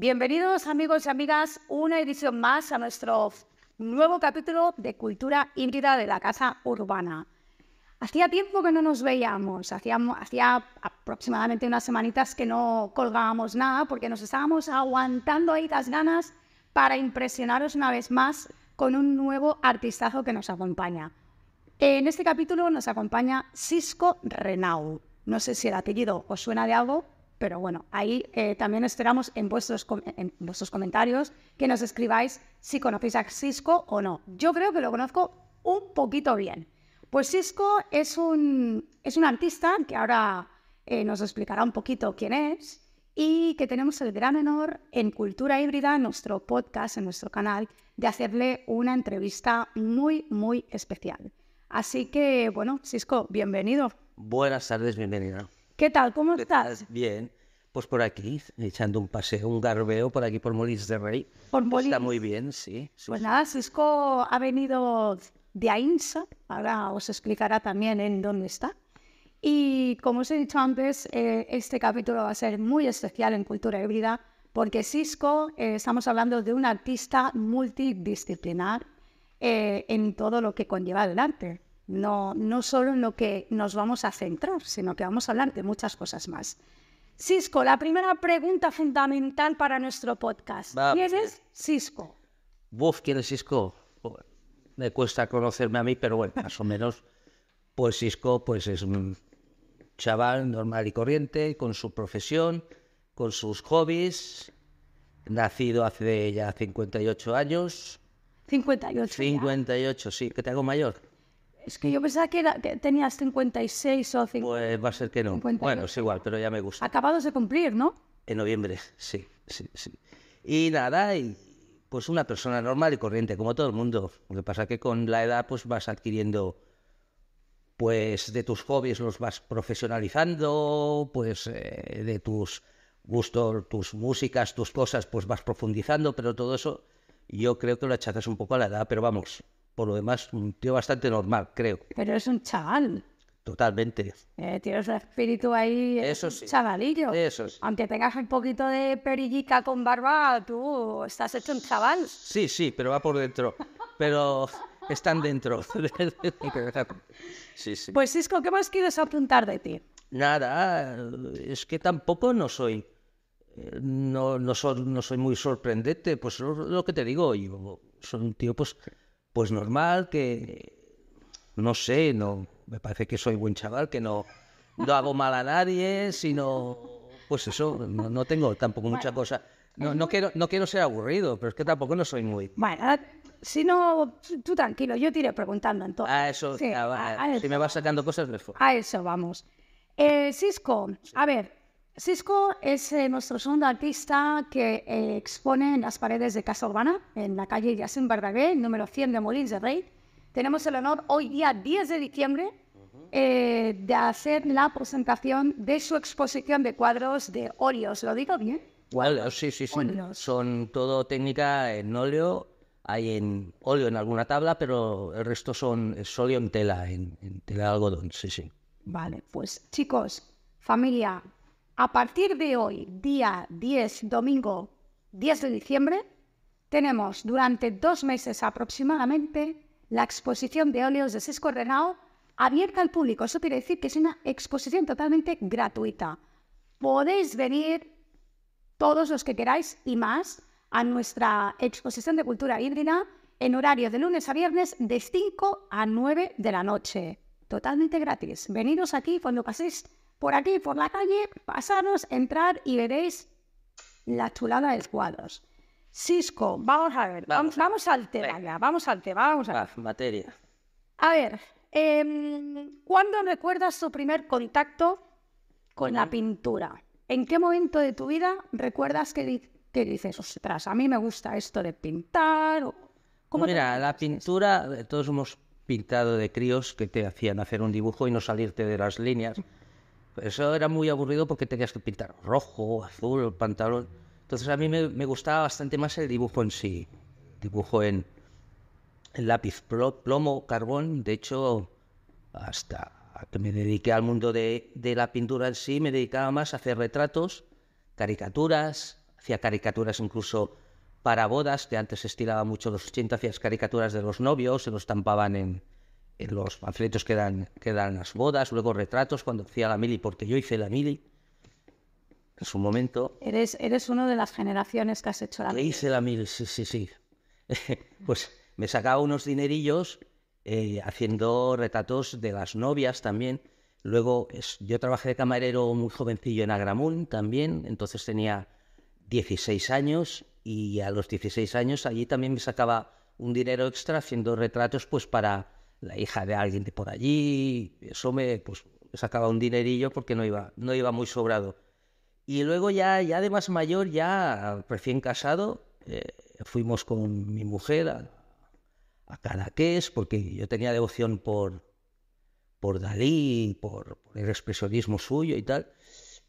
Bienvenidos amigos y amigas, una edición más a nuestro nuevo capítulo de Cultura Híbrida de la Casa Urbana. Hacía tiempo que no nos veíamos, hacía, hacía aproximadamente unas semanitas que no colgábamos nada porque nos estábamos aguantando ahí las ganas para impresionaros una vez más con un nuevo artistazo que nos acompaña. En este capítulo nos acompaña Cisco Renau. No sé si el apellido os suena de algo, pero bueno, ahí eh, también esperamos en vuestros, en vuestros comentarios que nos escribáis si conocéis a Cisco o no. Yo creo que lo conozco un poquito bien. Pues Cisco es un, es un artista que ahora eh, nos explicará un poquito quién es y que tenemos el gran honor en Cultura Híbrida, en nuestro podcast, en nuestro canal, de hacerle una entrevista muy, muy especial. Así que, bueno, Cisco, bienvenido. Buenas tardes, bienvenido. ¿Qué tal? ¿Cómo estás? Bien. Pues por aquí, echando un paseo, un garbeo por aquí por Molins de Rey. Por Molins. Está muy bien, sí. pues nada, Cisco ha venido de AINSA, ahora os explicará también en dónde está. Y como os he dicho antes, eh, este capítulo va a ser muy especial en Cultura Híbrida porque Cisco, eh, estamos hablando de un artista multidisciplinar eh, en todo lo que conlleva el arte. No, no solo en lo que nos vamos a centrar, sino que vamos a hablar de muchas cosas más. Cisco, la primera pregunta fundamental para nuestro podcast. ¿Quién es Cisco? ¿quién es Cisco? me cuesta conocerme a mí, pero bueno, más o menos, pues Cisco pues es un chaval normal y corriente, con su profesión, con sus hobbies, nacido hace ya 58 años. 58. 58, sí, que te hago mayor. Es que yo pensaba que, tenías 56 o 50. Pues va a ser que no. Bueno, es igual, pero ya me gusta. Acabados de cumplir, ¿no? En noviembre, sí, sí, sí. Y nada, y pues una persona normal y corriente, como todo el mundo. Lo que pasa es que con la edad pues vas adquiriendo, pues de tus hobbies los vas profesionalizando, pues eh, de tus gustos, tus músicas, tus cosas, pues vas profundizando, pero todo eso yo creo que lo achazas un poco a la edad, pero vamos, por lo demás, un tío bastante normal, creo. Pero es un chaval. Totalmente. Eh, tienes el espíritu ahí, Eso sí. chavalillo. Eso sí. Aunque tengas un poquito de perillica con barba, tú estás hecho un chaval. Sí, sí, pero va por dentro. Pero están dentro. sí, sí. Pues Cisco, ¿qué más quieres apuntar de ti? Nada, es que tampoco no soy, no, no, soy, no soy muy sorprendente. Pues lo, lo que te digo, yo soy un tío pues, pues normal que, no sé, no me parece que soy buen chaval, que no, no hago mal a nadie, sino, pues eso, no, tengo tampoco mucha cosa. No, no, quiero, no quiero ser aburrido, pero es que tampoco no soy muy... Bueno, si no, tú tranquilo, yo te iré preguntando entonces. A eso, sí, si me vas sacando cosas, me A eso vamos. Eh, Cisco, a ver, Cisco es eh, nuestro segundo artista que eh, expone en las paredes de Casa Urbana, en la calle Yacine Verdaguer, número 100 de Molins de Rey tenemos el honor hoy día 10 de diciembre eh, de hacer la presentación de su exposición de cuadros de óleos. ¿Lo digo bien? Sí, sí, sí. Son todo técnica en óleo. Hay en óleo en alguna tabla, pero el resto son es óleo en tela, en, tela de algodón, sí, sí. Vale, pues chicos, familia, a partir de hoy, día 10, domingo 10 de diciembre, tenemos durante dos meses aproximadamente la exposición de óleos de Cisco Renao abierta al público. Eso quiere decir que es una exposición totalmente gratuita. Podéis venir todos los que queráis y más a nuestra exposición de cultura híbrida en horario de lunes a viernes de 5 a 9 de la noche. Totalmente gratis. Veniros aquí cuando paséis por aquí, por la calle, pasaros, entrar y veréis la chulada de cuadros. Cisco, vamos a ver, vamos, al tema, vamos al tema, vamos a ver. materia. A ver, em, ¿cuándo recuerdas tu primer contacto con la pintura? ¿En qué momento de tu vida recuerdas que, dices, ostras, a mí me gusta esto de pintar? Mira, la pintura, eh, todos hemos pintado de críos que te hacían hacer un dibujo y no salirte de las líneas. Eso era muy aburrido porque tenías que pintar rojo, azul, pantalón. Entonces a mí me, gustaba bastante más el dibujo en sí, dibujo en, lápiz, plomo, carbón. De hecho, hasta que me dediqué al mundo de, la pintura en sí, me dedicaba más a hacer retratos, caricaturas, hacía caricaturas incluso para bodas, que antes se estiraba mucho los 80, hacía caricaturas de los novios, se los estampaban en, en los panfletos que dan, que dan las bodas, luego retratos cuando hacía la mili, porque yo hice la mili en su momento. Eres, eres uno de las generaciones que has hecho la mili. hice la mili, sí, sí, sí. pues me sacaba unos dinerillos eh, haciendo retratos de las novias también. Luego es- yo trabajé de camarero muy jovencillo en Agramunt también, entonces tenía 16 años y a los 16 años allí también me sacaba un dinero extra haciendo retratos pues para la hija de alguien de por allí. Eso me, pues, me sacaba un dinerillo porque no iba, no iba muy sobrado. Y luego ya, ya de más mayor, ya recién casado, eh, fuimos con mi mujer a, a porque yo tenía devoción por, por Dalí, por, por el expresionismo suyo y tal.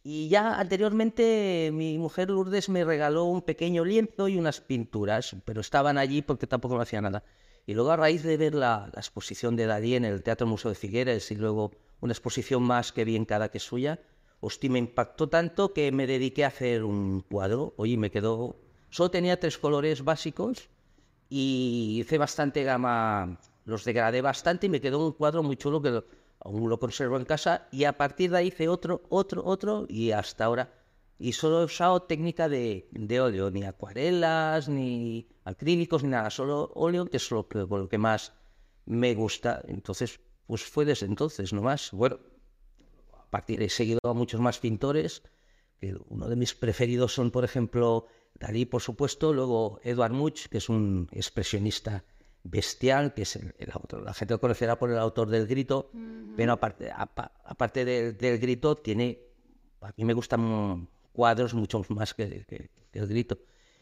Y ya anteriormente mi mujer Lourdes me regaló un pequeño lienzo y unas pinturas, pero estaban allí porque tampoco no hacía nada. Y luego a raíz de ver la, exposición de Dalí en el Teatro Museo de Figueres y luego una exposición más que vi en cada que suya, hostia, me impactó tanto que me dediqué a hacer un cuadro. Oye, me quedó... Solo tenía tres colores básicos y hice bastante gama, los degradé bastante y me quedó un cuadro muy chulo que aún lo conservo en casa y a partir de ahí hice otro, otro, otro y hasta ahora. Y solo he usado técnica de, de óleo, ni acuarelas, ni acrílicos, ni nada, solo óleo, que es lo que, lo que más me gusta. Entonces, pues fue desde entonces nomás. Bueno, a partir he seguido a muchos más pintores. que uno de mis preferidos son, por ejemplo, Dalí, por supuesto, luego Edward Munch, que es un expresionista bestial, que es el, el autor, la gente lo conocerá por el autor del grito, pero aparte, apa- aparte del, del grito, tiene, a mí me gustan cuadros mucho más que, que- que el grito.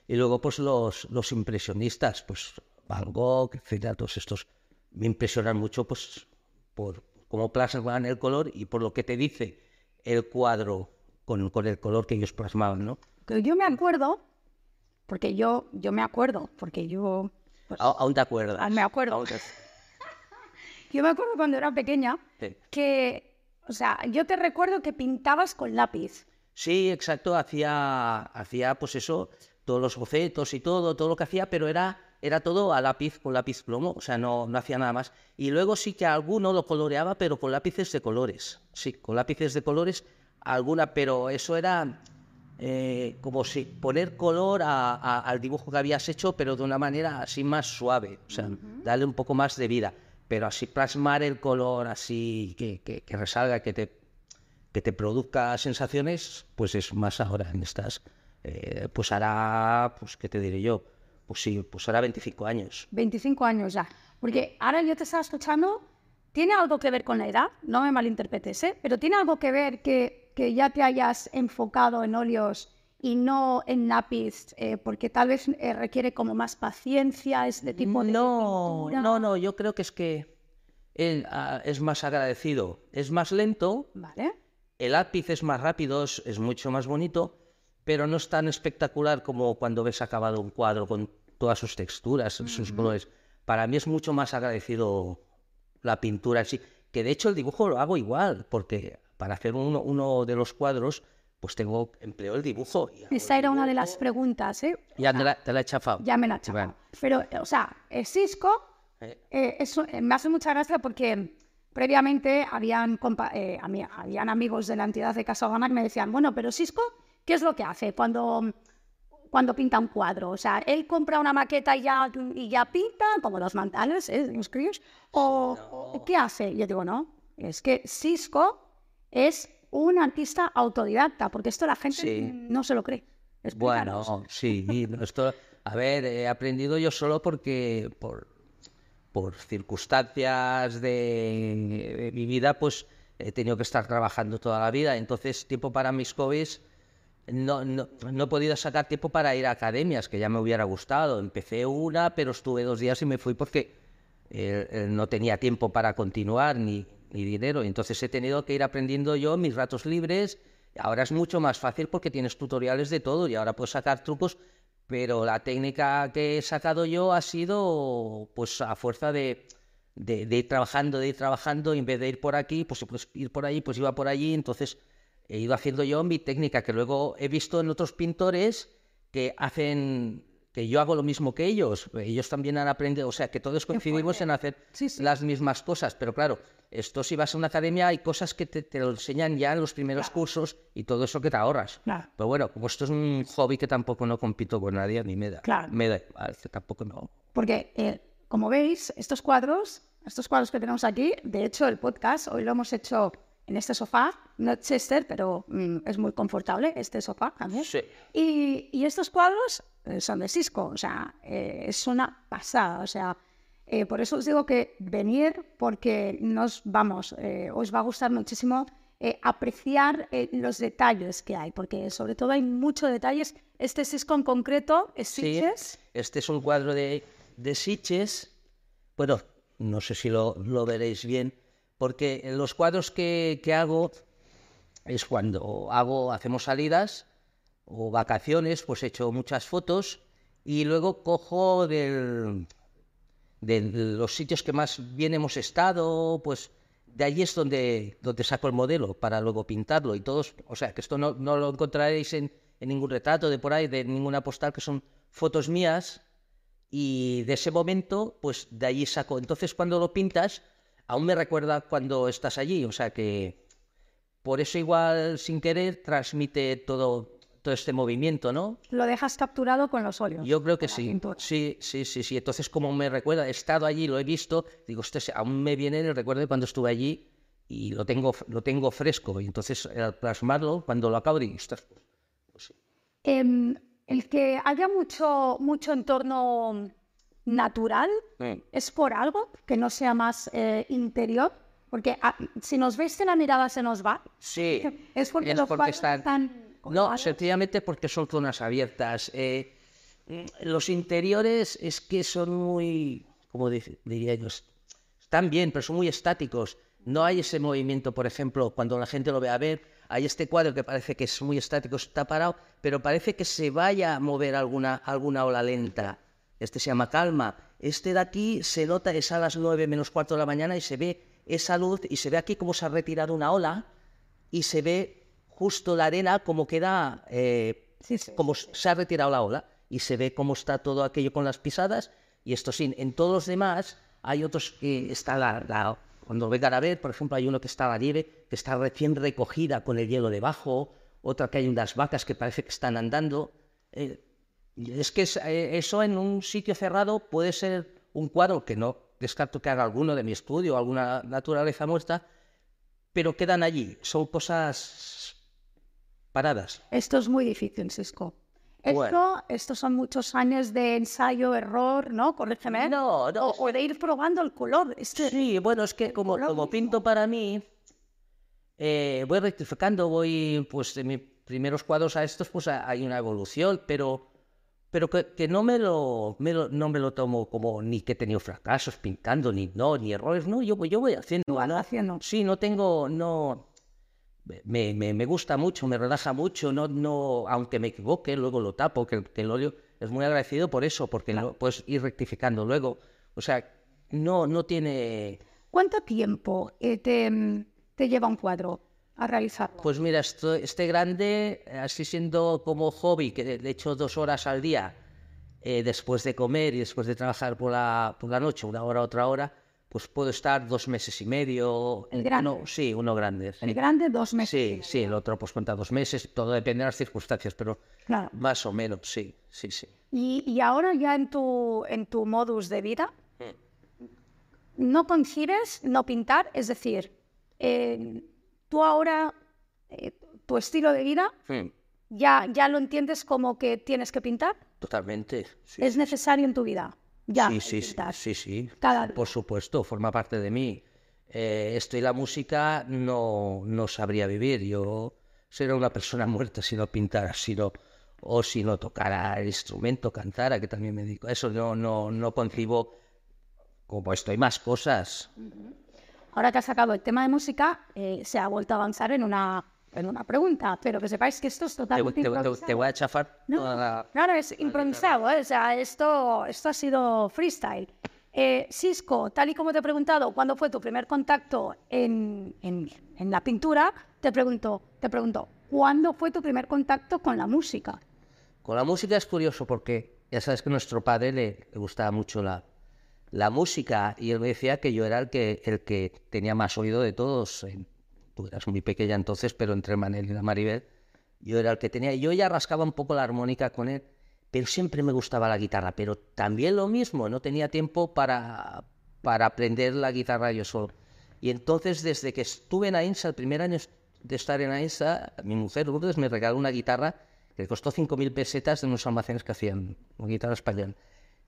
Y luego, pues los, los impresionistas, pues Van Gogh, etcétera, todos estos me impresionan mucho, pues por cómo plasman el color y por lo que te dice el cuadro con, con el color que ellos plasmaban, ¿no? Yo me acuerdo, porque yo, yo me acuerdo, porque yo, pues, aún te acuerdas. Ah, me acuerdo. Te- yo me acuerdo cuando era pequeña Sí. que, o sea, yo te recuerdo que pintabas con lápiz. Sí, exacto, hacía, hacía pues eso, todos los bocetos y todo, todo lo que hacía, pero era, era todo a lápiz, con lápiz plomo, o sea, no, no hacía nada más. Y luego sí que alguno lo coloreaba, pero con lápices de colores, sí, con lápices de colores, alguna, pero eso era eh, como si poner color a- a- al dibujo que habías hecho, pero de una manera así más suave, o sea, darle un poco más de vida, pero así plasmar el color así que, que, que resalga, que te que te produzca sensaciones, pues es más ahora en estas. eh, pues hará, pues, ¿qué te diré yo? Pues sí, pues hará 25 años. 25 años ya. Porque ahora yo te estaba escuchando, tiene algo que ver con la edad, no me malinterpretes, ¿eh? pero tiene algo que ver que, que ya te hayas enfocado en óleos y no en lápiz, eh, porque tal vez eh, requiere como más paciencia este tipo de No, pintura. no, no, yo creo que es que él ah, es más agradecido, es más lento, Vale. El lápiz es más rápido, es, es mucho más bonito, pero no es tan espectacular como cuando ves acabado un cuadro con todas sus texturas, sus colores. Para mí es mucho más agradecido la pintura en sí, que de hecho el dibujo lo hago igual, porque para hacer uno, uno de los cuadros, pues tengo, empleo el dibujo. y Esa era una de las preguntas, ¿eh? Ya te la, te la he chafado. Ya me la he chapado. Pero, eh, o sea, el Cisco, Eh. eh, eso eh, me hace mucha gracia porque previamente habían, compa- eh, habían amigos de la entidad de Casablanca que me decían, bueno, pero Cisco, ¿qué es lo que hace cuando, cuando pinta un cuadro? O sea, él compra una maqueta y ya, y ya pinta, como los mantales, ¿eh? los críos, o, ¿qué hace? Yo digo, no, es que Cisco es un artista autodidacta, porque esto la gente Sí. no se lo cree. Explícanos. Bueno, sí, esto, a ver, he aprendido yo solo porque por, por circunstancias de, mi vida, pues he tenido que estar trabajando toda la vida, entonces tiempo para mis hobbies no, no, no he podido sacar tiempo para ir a academias, que ya me hubiera gustado. Empecé una, pero estuve dos días y me fui porque eh, eh, no tenía tiempo para continuar ni, ni dinero. Entonces he tenido que ir aprendiendo yo mis ratos libres. Ahora es mucho más fácil porque tienes tutoriales de todo y ahora puedes sacar trucos, pero la técnica que he sacado yo ha sido pues a fuerza de, de, ir trabajando, de ir trabajando, en vez de ir por aquí, pues, pues ir por allí, pues iba por allí, entonces he ido haciendo yo mi técnica que luego he visto en otros pintores que hacen que yo hago lo mismo que ellos, ellos también han aprendido, o sea, que todos coincidimos en hacer Sí, sí. las mismas cosas, pero claro, esto si vas a una academia hay cosas que te, te lo enseñan ya en los primeros cursos y todo eso que te ahorras. Claro. Pero bueno, como esto es un hobby que tampoco no compito con nadie, ni me da. Claro. Me da tampoco no. Porque, eh, como veis, estos cuadros, estos cuadros que tenemos aquí, de hecho, el podcast hoy lo hemos hecho en este sofá, no es Chester, pero mm, es muy confortable este sofá también. Sí. Y, y estos cuadros eh, son de Cisco, o sea, eh, es una pasada, o sea, eh, por eso os digo que venir porque nos vamos, eh, os va a gustar muchísimo eh, apreciar eh, los detalles que hay, porque sobre todo hay muchos detalles. Este Cisco en concreto es Sí, Sitges. este es un cuadro de, de Sitges. Bueno, no sé si lo, lo veréis bien, porque en los cuadros que, que hago es cuando hago, hacemos salidas o vacaciones, pues he hecho muchas fotos y luego cojo del, de los sitios que más bien hemos estado, pues de allí es donde, donde saco el modelo para luego pintarlo y todos, o sea, que esto no, no lo encontraréis en, en ningún retrato de por ahí, de ninguna postal, que son fotos mías y de ese momento, pues de allí saco. Entonces cuando lo pintas, aún me recuerda cuando estás allí, o sea que por eso igual sin querer transmite todo, todo este movimiento, ¿no? Lo dejas capturado con los óleos. Yo creo que sí. Sí, sí, sí, sí. Entonces, como me recuerda, he estado allí, lo he visto, digo, "Ostras, aún me viene el recuerdo de cuando estuve allí y lo tengo, lo tengo fresco. Y entonces, al plasmarlo, cuando lo acabo, digo, "Ostras, pues, pues sí". Em, el que haya mucho, mucho entorno natural Mm. es por algo que no sea más eh, interior, porque ah, si nos veis que la mirada se nos va, Sí, es porque los cuadros están... están No, sencillamente porque son zonas abiertas. Eh, mm, los interiores es que son muy, como diría yo, están bien, pero son muy estáticos. No hay ese movimiento, por ejemplo, cuando la gente lo ve a ver, hay este cuadro que parece que es muy estático, está parado, pero parece que se vaya a mover alguna, alguna ola lenta. Este se llama calma. Este de aquí se nota, es a las 9 menos cuarto de la mañana y se ve esa luz y se ve aquí como se ha retirado una ola y se ve justo la arena como queda, eh, Sí, sí. como se ha retirado la ola y se ve cómo está todo aquello con las pisadas y esto sí, en todos los demás hay otros que está la, la- cuando vengan a ver, por ejemplo, hay uno que está la nieve, que está recién recogida con el hielo debajo, otra que hay unas vacas que parece que están andando. Eh, es que eh, eso en un sitio cerrado puede ser un cuadro que no descarto que haga alguno de mi estudio, alguna naturaleza muerta, pero quedan allí. Son cosas paradas. Esto es muy difícil, Cisco. Esto, Bueno. estos son muchos años de ensayo, error, ¿no? Corrígeme. No, no. O, de ir probando el color. Este- Sí, bueno, es que como, como pinto para mí, eh, voy rectificando, voy, pues de mis primeros cuadros a estos, pues hay una evolución, pero, pero que, que no, me lo, me lo- no me lo tomo como ni que he tenido fracasos pintando, ni no, ni errores, no, yo, voy- yo voy haciendo. Sí, no tengo, no, me, me, me gusta mucho, me relaja mucho, no, no, aunque me equivoque, luego lo tapo, que, que el óleo es muy agradecido por eso, porque lo puedes ir rectificando luego. O sea, no, no tiene. ¿Cuánto tiempo eh, te, te lleva un cuadro a realizarlo? Pues mira, esto- este grande, eh, así siendo como hobby, que de- le echo dos horas al día eh, después de comer y después de trabajar por la, por la noche, una hora, otra hora, pues puedo estar dos meses y medio. El grande. Uno- sí, uno grande. sí. el grande, dos meses. Sí, sí, el otro pues cuenta dos meses, todo depende de las circunstancias, pero Claro. más o menos, sí, sí, sí. Y, y ahora ya en tu, en tu modus de vida, no concibes no pintar, es decir, eh, tú ahora, eh, tu estilo de vida, ya, ya lo entiendes como que tienes que pintar, Totalmente. Sí, es necesario en tu vida. Ya, sí, sí, sí, pintar. sí, sí. Cada día. Por supuesto, forma parte de mí. Eh, esto y la música no, no sabría vivir. Yo sería una persona muerta si no pintara, si no- o si no tocara el instrumento, cantara, que también me dedico a eso. No, no, no concibo como esto. Hay más cosas. Ahora que has sacado el tema de música, eh, se ha vuelto a avanzar en una, en una pregunta, pero que sepáis que esto es Te, totalmente te- te- te voy a chafar No, toda la- claro, es improvisado, ¿eh? o sea, esto, esto ha sido freestyle. Eh, Cisco, tal y como te he preguntado, ¿cuándo fue tu primer contacto en, en- en la pintura? Te pregunto, te pregunto, ¿cuándo fue tu primer contacto con la música? Con la música es curioso porque ya sabes que a nuestro padre le, le gustaba mucho la, la música y él me decía que yo era el que, el que tenía más oído de todos. Tú eras muy pequeña entonces, pero entre Manel y la Maribel, yo era el que tenía. Yo ya rascaba un poco la armónica con él, pero siempre me gustaba la guitarra. Pero también lo mismo, no tenía tiempo para, para aprender la guitarra yo solo. Y entonces, desde que estuve en AINSA, el primer año de estar en AINSA, mi mujer Lourdes me regaló una guitarra que costó 5.000 pesetas de unos almacenes que hacían, una guitarra española.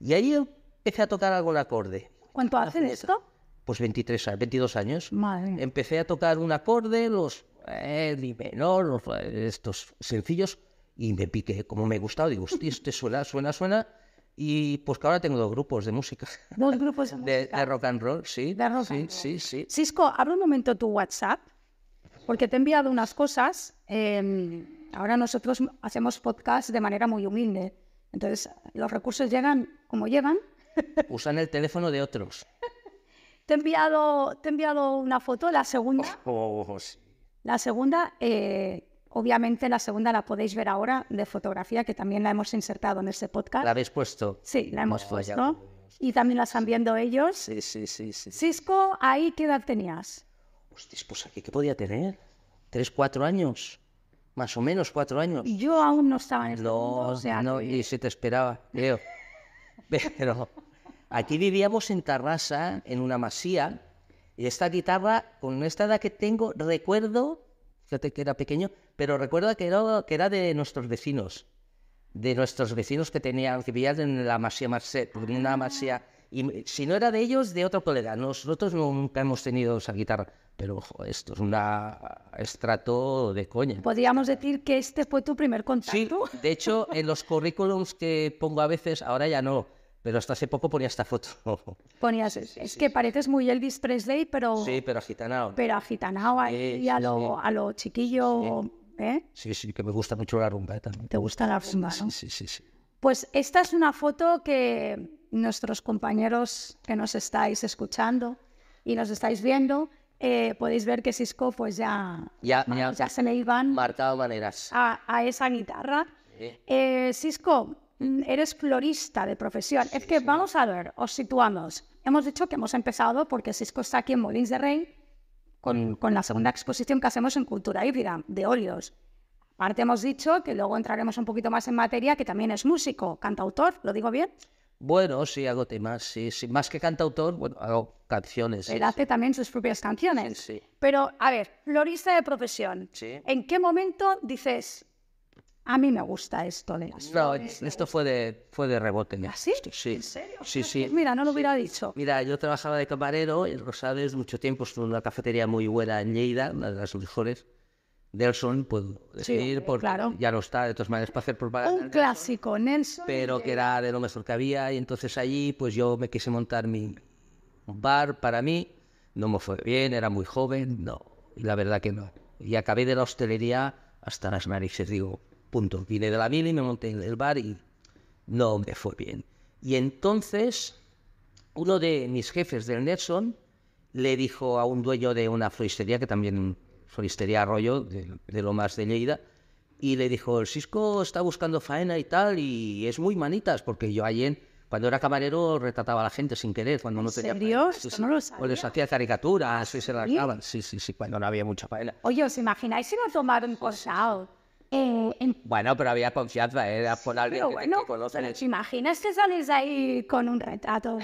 Y ahí empecé a tocar algún acorde. ¿Cuánto hacen esto? Pues 23 años, 22 años. Madre. Empecé a tocar un acorde, los eh, menor, los, estos sencillos, y me piqué. Como me gustaba, digo, hostia, este suena, suena, suena. Y pues que ahora tengo dos grupos de música. Dos grupos de De, música. de rock and roll, sí. De rock sí, and roll. sí, sí. Cisco, abre un momento tu WhatsApp, porque te he enviado unas cosas. eh, ahora nosotros hacemos podcast de manera muy humilde. Entonces, los recursos llegan como llegan. Usan el teléfono de otros. Te he enviado, te he enviado una foto, la segunda. Oh, sí. La segunda, eh, obviamente la segunda la podéis ver ahora de fotografía, que también la hemos insertado en ese podcast. ¿La habéis puesto? Sí, la hemos Oh, ya puesto. Y también la están viendo ellos. Sí, sí, sí, sí. Cisco, ¿ahí qué edad tenías? Hostias, pues aquí, ¿qué podía tener? ¿Tres, cuatro años? Más o menos cuatro años. Yo aún no estaba en este No, mundo, o sea no, que- y se te esperaba, creo. Pero aquí vivíamos en Tarrasa, en una masía, y esta guitarra, con esta edad que tengo, recuerdo, fíjate que era pequeño, pero recuerdo que era, que era de nuestros vecinos, de nuestros vecinos que tenían, que vivían en la masía Marcet, en una masía, y si no era de ellos, de otro colega. Nosotros no- nunca hemos tenido esa guitarra, pero ojo, esto es un estrato de coña. Podríamos decir que este fue tu primer Sí, contacto. de hecho, en los currículums que pongo a veces, ahora ya no, pero hasta hace poco ponía esta foto. Ponías, es que pareces muy Elvis Presley, pero, Sí, pero agitanado. pero agitanado ahí Sí, a, sí, lo, a lo chiquillo. ¿eh? Sí, sí, que me gusta mucho la rumba eh, también. ¿Te gusta la rumba, no? Sí, sí, sí, sí. Pues esta es una foto que nuestros compañeros que nos estáis escuchando y nos estáis viendo, eh, podéis ver que Cisco pues ya, Ya, ya, ya se le iban marcado maneras. a, a esa guitarra. Sí. Eh, Cisco, eres florista de profesión. es que vamos a ver, os situamos. Hemos dicho que hemos empezado porque Cisco está aquí en Molins de Rey con, con la segunda exposición que hacemos en Cultura Híbrida, de óleos. Aparte hemos dicho que luego entraremos un poquito más en materia, que también es músico, cantautor, ¿lo digo bien? Bueno, sí, hago temas, sí, sí. Más que cantautor, bueno, hago canciones. sí, Él hace también sus propias canciones. Sí, sí. Pero, a ver, florista de profesión. Sí. ¿En qué momento dices, a mí me gusta esto de las No, flores"? esto fue de, fue de rebote. ¿Ah, sí? Sí, ¿En serio? sí, sí. Mira, no lo hubiera dicho. Mira, yo trabajaba de camarero en Rosales mucho tiempo, estuve en una cafetería muy buena en Lleida, una de las mejores. Nelson, puedo decir, hombre, porque claro. ya no está, de todas maneras, para hacer propaganda. Un clásico, Nelson. pero que era de lo mejor que había, y entonces allí pues yo me quise montar mi bar para mí, no me fue bien, era muy joven, no, y la verdad que no. Y acabé de la hostelería hasta las narices, digo, punto. Vine de la mili, me monté en el bar y no me fue bien. Y entonces uno de mis jefes del Nelson le dijo a un dueño de una floristería, que también floristería Arroyo, de, de lo más de Lleida, y le dijo, el Cisco está buscando faena y tal, y es muy manitas, porque yo ayer, cuando era camarero, retrataba a la gente sin querer, cuando no tenía. Esto no lo O les hacía caricaturas, y se las ¿Sí? daban. Sí, sí, sí, cuando no había mucha faena. Oye, ¿os imagináis si no tomaron cosao? Eh, en- Bueno, pero había confianza, ¿eh? era con alguien Pero que, bueno, que conoce. pero ¿te imaginas que sales ahí con un retrato?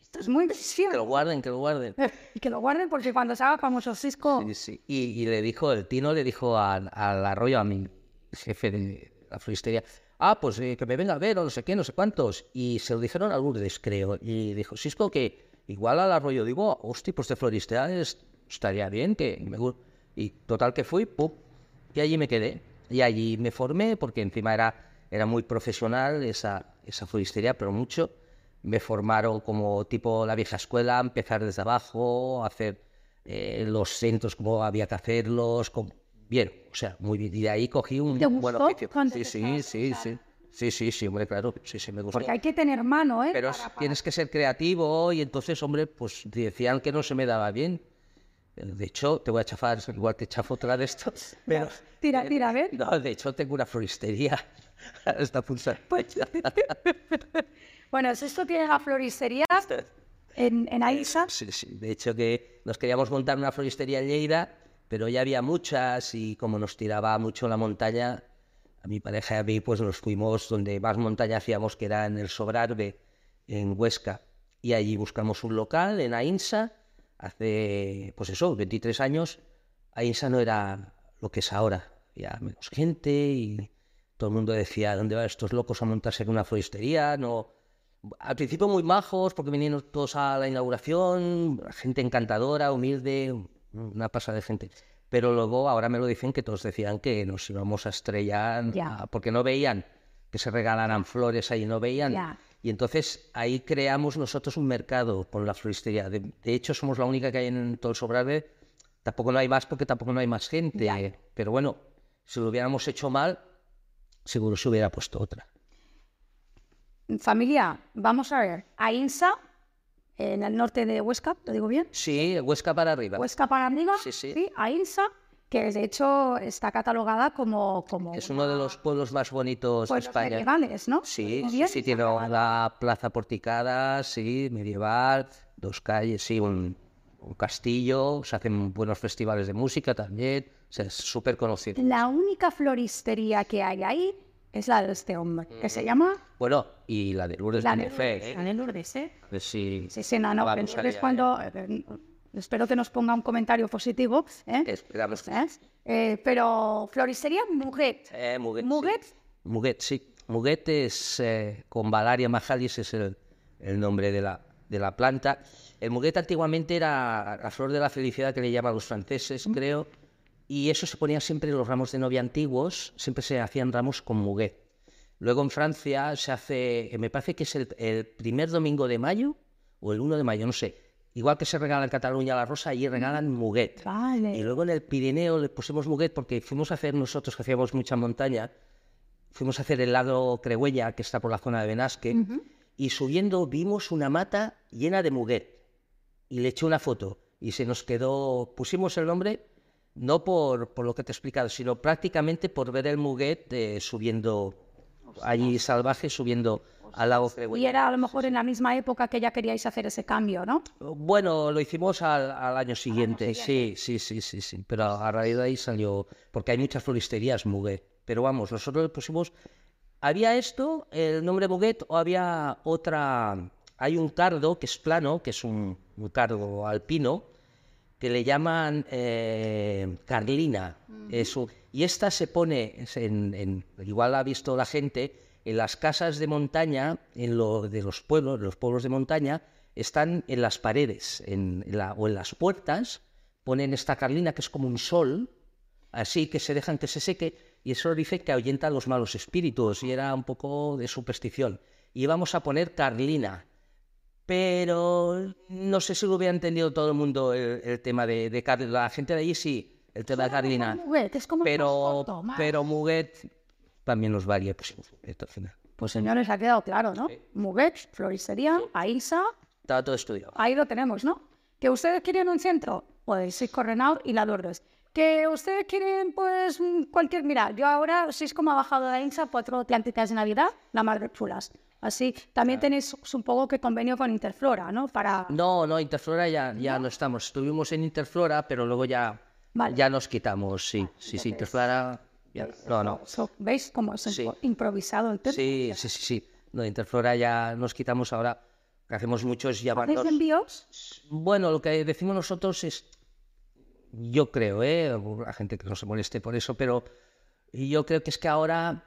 Esto es muy Que visible. lo guarden, que lo guarden. Y que lo guarden porque cuando se haga famoso Cisco... Sí, sí. Y, y le dijo, el Tino le dijo al, arroyo, a mi jefe de la floristería, ah, pues eh, que me venga a ver o no sé qué, no sé cuántos. Y se lo dijeron a Lourdes, creo. Y dijo, Cisco, que igual al arroyo digo, hostia, pues de floristería es- estaría bien, que me gu-". Y total que fui, pum, y allí me quedé. Y allí me formé, porque encima era, era muy profesional esa, esa floristería, pero mucho. Me formaron como tipo la vieja escuela, empezar desde abajo, hacer eh, los centros como había que hacerlos. Bien, o sea, muy bien. Y de ahí cogí un ¿Te buen oficio. Sí, sí, sí, sí. Sí, sí, sí, hombre, claro. Sí, sí, me gustó. Porque hay que tener mano, ¿eh? Pero para- para- tienes que ser creativo y entonces, hombre, pues decían que no se me daba bien. De hecho, te voy a chafar, igual te chafo otra de estos. Pero, Tira, tira, a ver. no, de hecho tengo una floristería Está pulsando. Pues- bueno, esto tiene la floristería en, en Aisa. Sí, sí. De hecho, que nos queríamos montar una floristería en Lleida, pero ya había muchas y como nos tiraba mucho la montaña, a mi pareja y a mí, pues nos fuimos donde más montaña hacíamos, que era en el Sobrarbe, en Huesca. Y allí buscamos un local en Ainsa, hace, pues eso, 23 años. Ainsa no era lo que es ahora, ya menos gente y todo el mundo decía, ¿dónde van estos locos a montarse en una floristería? No, al principio muy majos, porque vinieron todos a la inauguración, gente encantadora, humilde, una pasada de gente. Pero luego ahora me lo dicen que todos decían que nos íbamos a estrellar, porque no veían que se regalaran flores ahí, no veían. Y entonces ahí creamos nosotros un mercado con la floristería. De, de hecho, somos la única que hay en todo el Sobrarbe. Tampoco no hay más porque tampoco no hay más gente. Pero bueno, si lo hubiéramos hecho mal, seguro se hubiera puesto otra. Familia, vamos a ver. Ainsa, en el norte de Huesca, ¿lo digo bien? Sí, Huesca para arriba. Huesca para arriba. Sí, sí. Ainsa, que de hecho está catalogada como, como Es uno de los pueblos más bonitos de España. medievales, ¿no? Sí, sí, sí, tiene una plaza porticada, sí, medieval, dos calles, sí, un, un castillo, se hacen buenos festivales de música también, o sea, es súper conocido. La única floristería que hay ahí es la de este hombre, que se llama Bueno, y la de Lourdes la de Lourdes, ¿eh? la de Lourdes, ¿eh? Pues sí, Sí, sí, no, no, Vamos pero es allá, cuando... eh, espero que nos ponga un comentario positivo, ¿eh? esperamos. ¿Eh? Eh, pero floristería Muguet. Eh, Muguet, sí. Muguet. Muguet, sí. Muguet es, eh, con Valaria majalis es el, el nombre de la, de la planta. El muguet antiguamente era la flor de la felicidad que le llaman los franceses, creo, y eso se ponía siempre en los ramos de novia antiguos, siempre se hacían ramos con muguet. Luego en Francia se hace, me parece que es el, el primer domingo de mayo, o el 1 de mayo, no sé. Igual que se regala en Cataluña la rosa, allí regalan muguet. Vale. Y luego en el Pirineo le pusimos muguet porque fuimos a hacer nosotros, que hacíamos mucha montaña, fuimos a hacer el lado Crehuella, que está por la zona de Benasque, y subiendo vimos una mata llena de muguet. Y le eché una foto y se nos quedó, pusimos el nombre no por, por lo que te he explicado, sino prácticamente por ver el muguet eh, subiendo allí salvaje, subiendo al lago Y era a lo mejor en la misma época que ya queríais hacer ese cambio, ¿no? Bueno, lo hicimos al, al año siguiente, sí, sí, sí, sí, sí. Pero a raíz de ahí salió, porque hay muchas floristerías Muguet. Pero vamos, nosotros le pusimos, había esto, el nombre Muguet, o había otra, hay un cardo que es plano, que es un, un cardo alpino, que le llaman eh, Carlina. Es un- y esta se pone, es en, en- igual la ha visto la gente, en las casas de montaña, en lo de los pueblos, los pueblos de montaña, están en las paredes en la- o en las puertas, ponen esta Carlina que es como un sol, así que se dejan que se seque, y eso dice que ahuyenta a los malos espíritus, y era un poco de superstición. Y íbamos a poner Carlina, pero no sé si lo hubiera entendido todo el mundo el, el tema de, de Car- La gente de allí sí, el tema de Carlina. Muguet, es como más Pero, corto, más- pero Muguet también nos varía, pues, Muguet al final. Pues señores, ha quedado claro, ¿no? Muguet, floristería, Aisa, Estaba todo estudiado. ahí lo tenemos, ¿no? Que ustedes quieren un centro, pues ir Correnau y la Lourdes. Que ustedes quieren, pues, cualquier... Mira, yo ahora, sois como ha bajado de Ainsa, cuatro plantitas de Navidad, la madre chulas. Así, también tenéis un poco que convenio con Interflora, ¿no? Para... No, no, Interflora ya, ya no estamos. Estuvimos en Interflora, pero luego ya, Vale. ya nos quitamos, sí. Sí, sí, Interflora... ya- no, no. So, ¿Veis cómo es Sí. improvisado el tema? Sí, sí, sí, sí. No, Interflora ya nos quitamos ahora. Lo que hacemos muchos ¿Hacéis llamarnos... envíos? Bueno, lo que decimos nosotros es, yo creo, ¿eh? la gente que no se moleste por eso, pero yo creo que es que ahora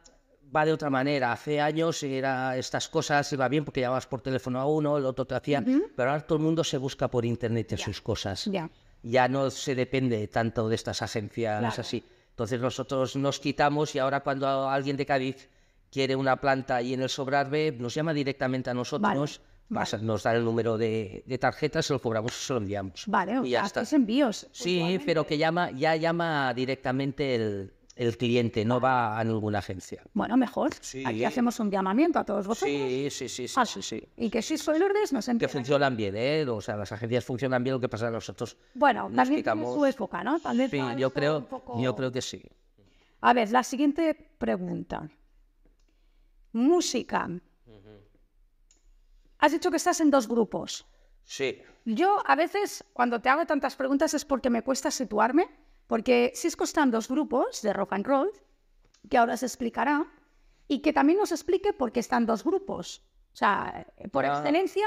va de otra manera. Hace años era estas cosas, iba bien porque llamabas por teléfono a uno, el otro te hacía, pero ahora todo el mundo se busca por internet sus cosas. Ya. Ya no se depende tanto de estas agencias Claro. así. Entonces nosotros nos quitamos y ahora cuando alguien de Cádiz quiere una planta ahí en el Sobrarbe, nos llama directamente a nosotros, nos da el número de, de tarjeta, se lo cobramos y se lo enviamos. Vale, o y ya envíos. Sí, pero que llama, ya llama directamente el, el cliente, no va a ninguna agencia. Bueno, mejor. Sí. Aquí hacemos un llamamiento a todos vosotros. Sí, sí, sí, sí, Ala. sí, sí. Y que si sois Lourdes, nos Que envían. funcionan bien, ¿eh? O sea, las agencias funcionan bien, lo que pasa es que nosotros... Bueno, nos también quitamos- su época, ¿no? Tal vez Sí, yo creo, poco- yo creo que sí. A ver, la siguiente pregunta. música. Has dicho que estás en dos grupos. Sí. Yo a veces cuando te hago tantas preguntas es porque me cuesta situarme, porque Cisco está en dos grupos de rock and roll, que ahora se explicará, y que también nos explique por qué están dos grupos. O sea, por Ah. excelencia,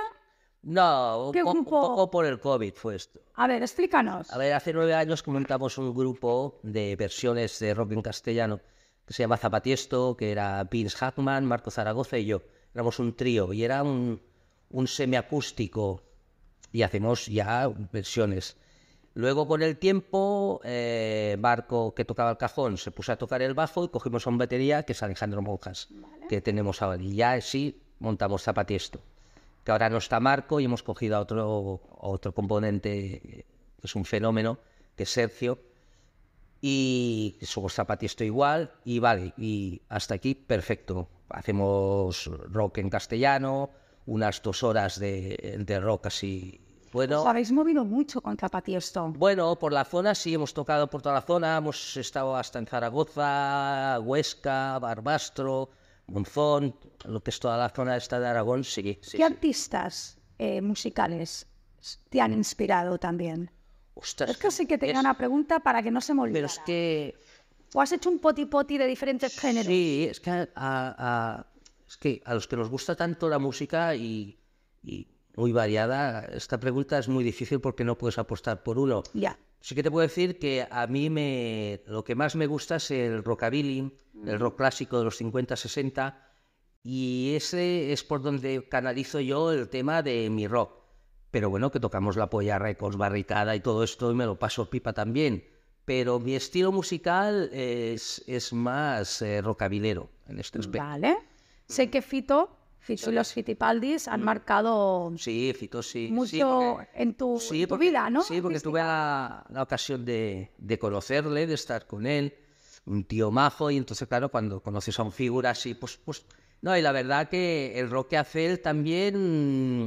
No, un, ¿Qué po- un grupo? poco por el COVID fue esto. a ver, explícanos. A ver, hace nueve años montamos un grupo de versiones de rock en castellano que se llama Zapatiesto, que era Vince Hackman, Marco Zaragoza y yo. Éramos un trío y era un, un semiacústico y hacemos ya versiones. Luego con el tiempo, eh, Marco, que tocaba el cajón, se puso a tocar el bajo y cogimos a un batería que es Alejandro Monjas, que tenemos ahora. Y ya sí montamos Zapatiesto que ahora no está Marco y hemos cogido a otro, a otro componente que es un fenómeno, que es Sergio, y somos zapatiesto igual, y vale, y hasta aquí perfecto. Hacemos rock en castellano, unas dos horas de, de rock así. Bueno, Os habéis movido mucho con Zapatiesto. bueno, por la zona sí, hemos tocado por toda la zona, hemos estado hasta en Zaragoza, Huesca, Barbastro, Monzón, lo que es toda la zona esta de Aragón, sí. sí, ¿Qué artistas eh, musicales te han inspirado también? Ostras, Es que sí que tenía es- una pregunta para que no se me olvide. Pero es que ¿O has hecho un poti poti de diferentes géneros? Sí, es que a, a- es que a los que nos gusta tanto la música y, y muy variada, esta pregunta es muy difícil porque no puedes apostar por uno. Ya. Sí que te puedo decir que a mí me, lo que más me gusta es el rockabilly, el rock clásico de los 50, 60, y ese es por donde canalizo yo el tema de mi rock. Pero bueno, que tocamos la polla records, barricada y todo esto, y me lo paso pipa también. Pero mi estilo musical es, es más eh, rockabilero en este aspecto. Vale. Sé que Fito, Fito y los Fitipaldis han marcado Sí, Fito, sí. sí, mucho porque- en tu, Sí, en tu porque, vida, ¿no? Sí, porque tuve la, la ocasión de, de conocerle, de estar con él, un tío majo, y entonces, claro, cuando conoces a un figura así, pues, pues, no, y la verdad que el rock que hace él también,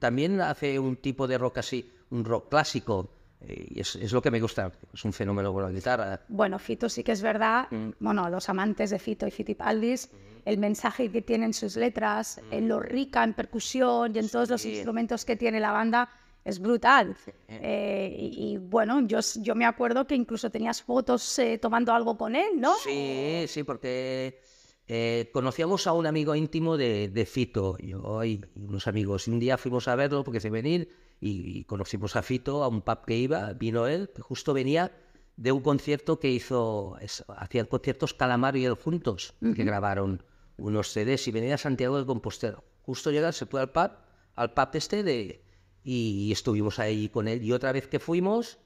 también hace un tipo de rock así, un rock clásico, eh, y es, es lo que me gusta, es un fenómeno con la guitarra. Bueno, Fito sí que es verdad, Mm. bueno, los amantes de Fito y Fitipaldis, el mensaje que tienen sus letras, en lo rica en percusión y en todos los Mm. Instrumentos que tiene la banda, es brutal. Eh, y, y, bueno, yo, me acuerdo que incluso tenías fotos eh, tomando algo con él, ¿no? Sí, sí, porque eh, conocíamos a un amigo íntimo de, de Fito, yo y unos amigos. Un día fuimos a verlo porque se venir y, y conocimos a Fito a un pub que iba, vino él, que justo venía de un concierto que hizo, es- hacían conciertos Calamaro y él juntos, que grabaron unos CDs y venía a Santiago de Compostela. Justo llega, se fue al pub, al pub este de, y estuvimos ahí con él. Y otra vez que fuimos,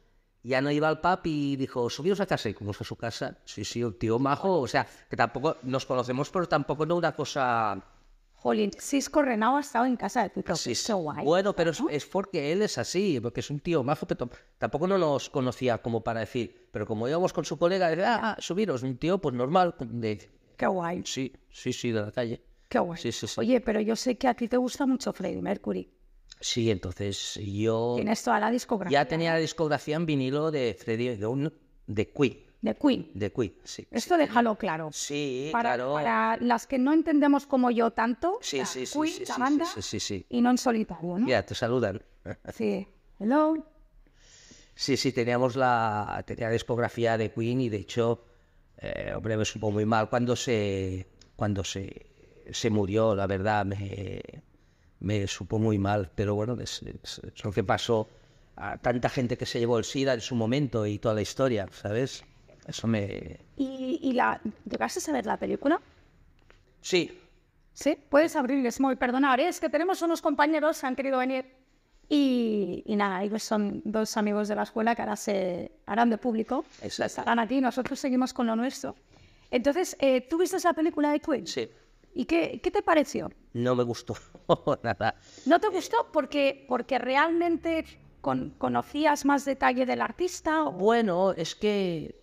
ya no iba al pub y dijo, subiros a casa y fuimos a su casa. Sí, sí, un tío majo, o sea, que tampoco nos conocemos, pero tampoco no una cosa... Jolín, Cisco Renao ha estado en casa de. Sí, qué sí. guay. Bueno, pero es, es porque él es así, porque es un tío majo, pero tam- tampoco no nos conocía como para decir, pero como íbamos con su colega, decía, ah, ah, subiros, un tío pues normal, de... Qué guay, Sí, sí, sí, de la calle. qué guay. Sí, sí, sí. Oye, pero yo sé que a ti te gusta mucho Freddie Mercury. Sí, entonces yo Tienes toda la discografía ya tenía la discografía en vinilo de Freddie, de, un, de Queen, de Queen. de Queen, sí. Esto déjalo claro. Sí, para, claro. para las que no entendemos como yo tanto, Sí, la sí, sí, Queen, sí, la banda, sí, sí, sí. y no en solitario, ¿no? Ya, te saludan. Sí. Hello. Sí, sí, teníamos la, tenía la discografía de Queen y de hecho, eh, hombre, me supo muy mal cuando se, cuando se, se murió, la verdad, me, me supo muy mal, pero bueno, es, es- es lo que pasó a tanta gente que se llevó el SIDA en su momento y toda la historia, ¿sabes? Eso me... ¿Y, y la, llegaste a ver la película? Sí, Sí. Puedes abrirles muy perdonar. Es que tenemos unos compañeros que han querido venir y, y nada, ellos son dos amigos de la escuela que ahora se harán de público. Exacto. Estarán aquí, nosotros seguimos con lo nuestro. Entonces, eh, ¿tú viste la película de Queen? sí, ¿Y qué, qué te pareció? no me gustó nada. ¿No te gustó porque, porque realmente con- conocías más detalle del artista? o- Bueno, es que.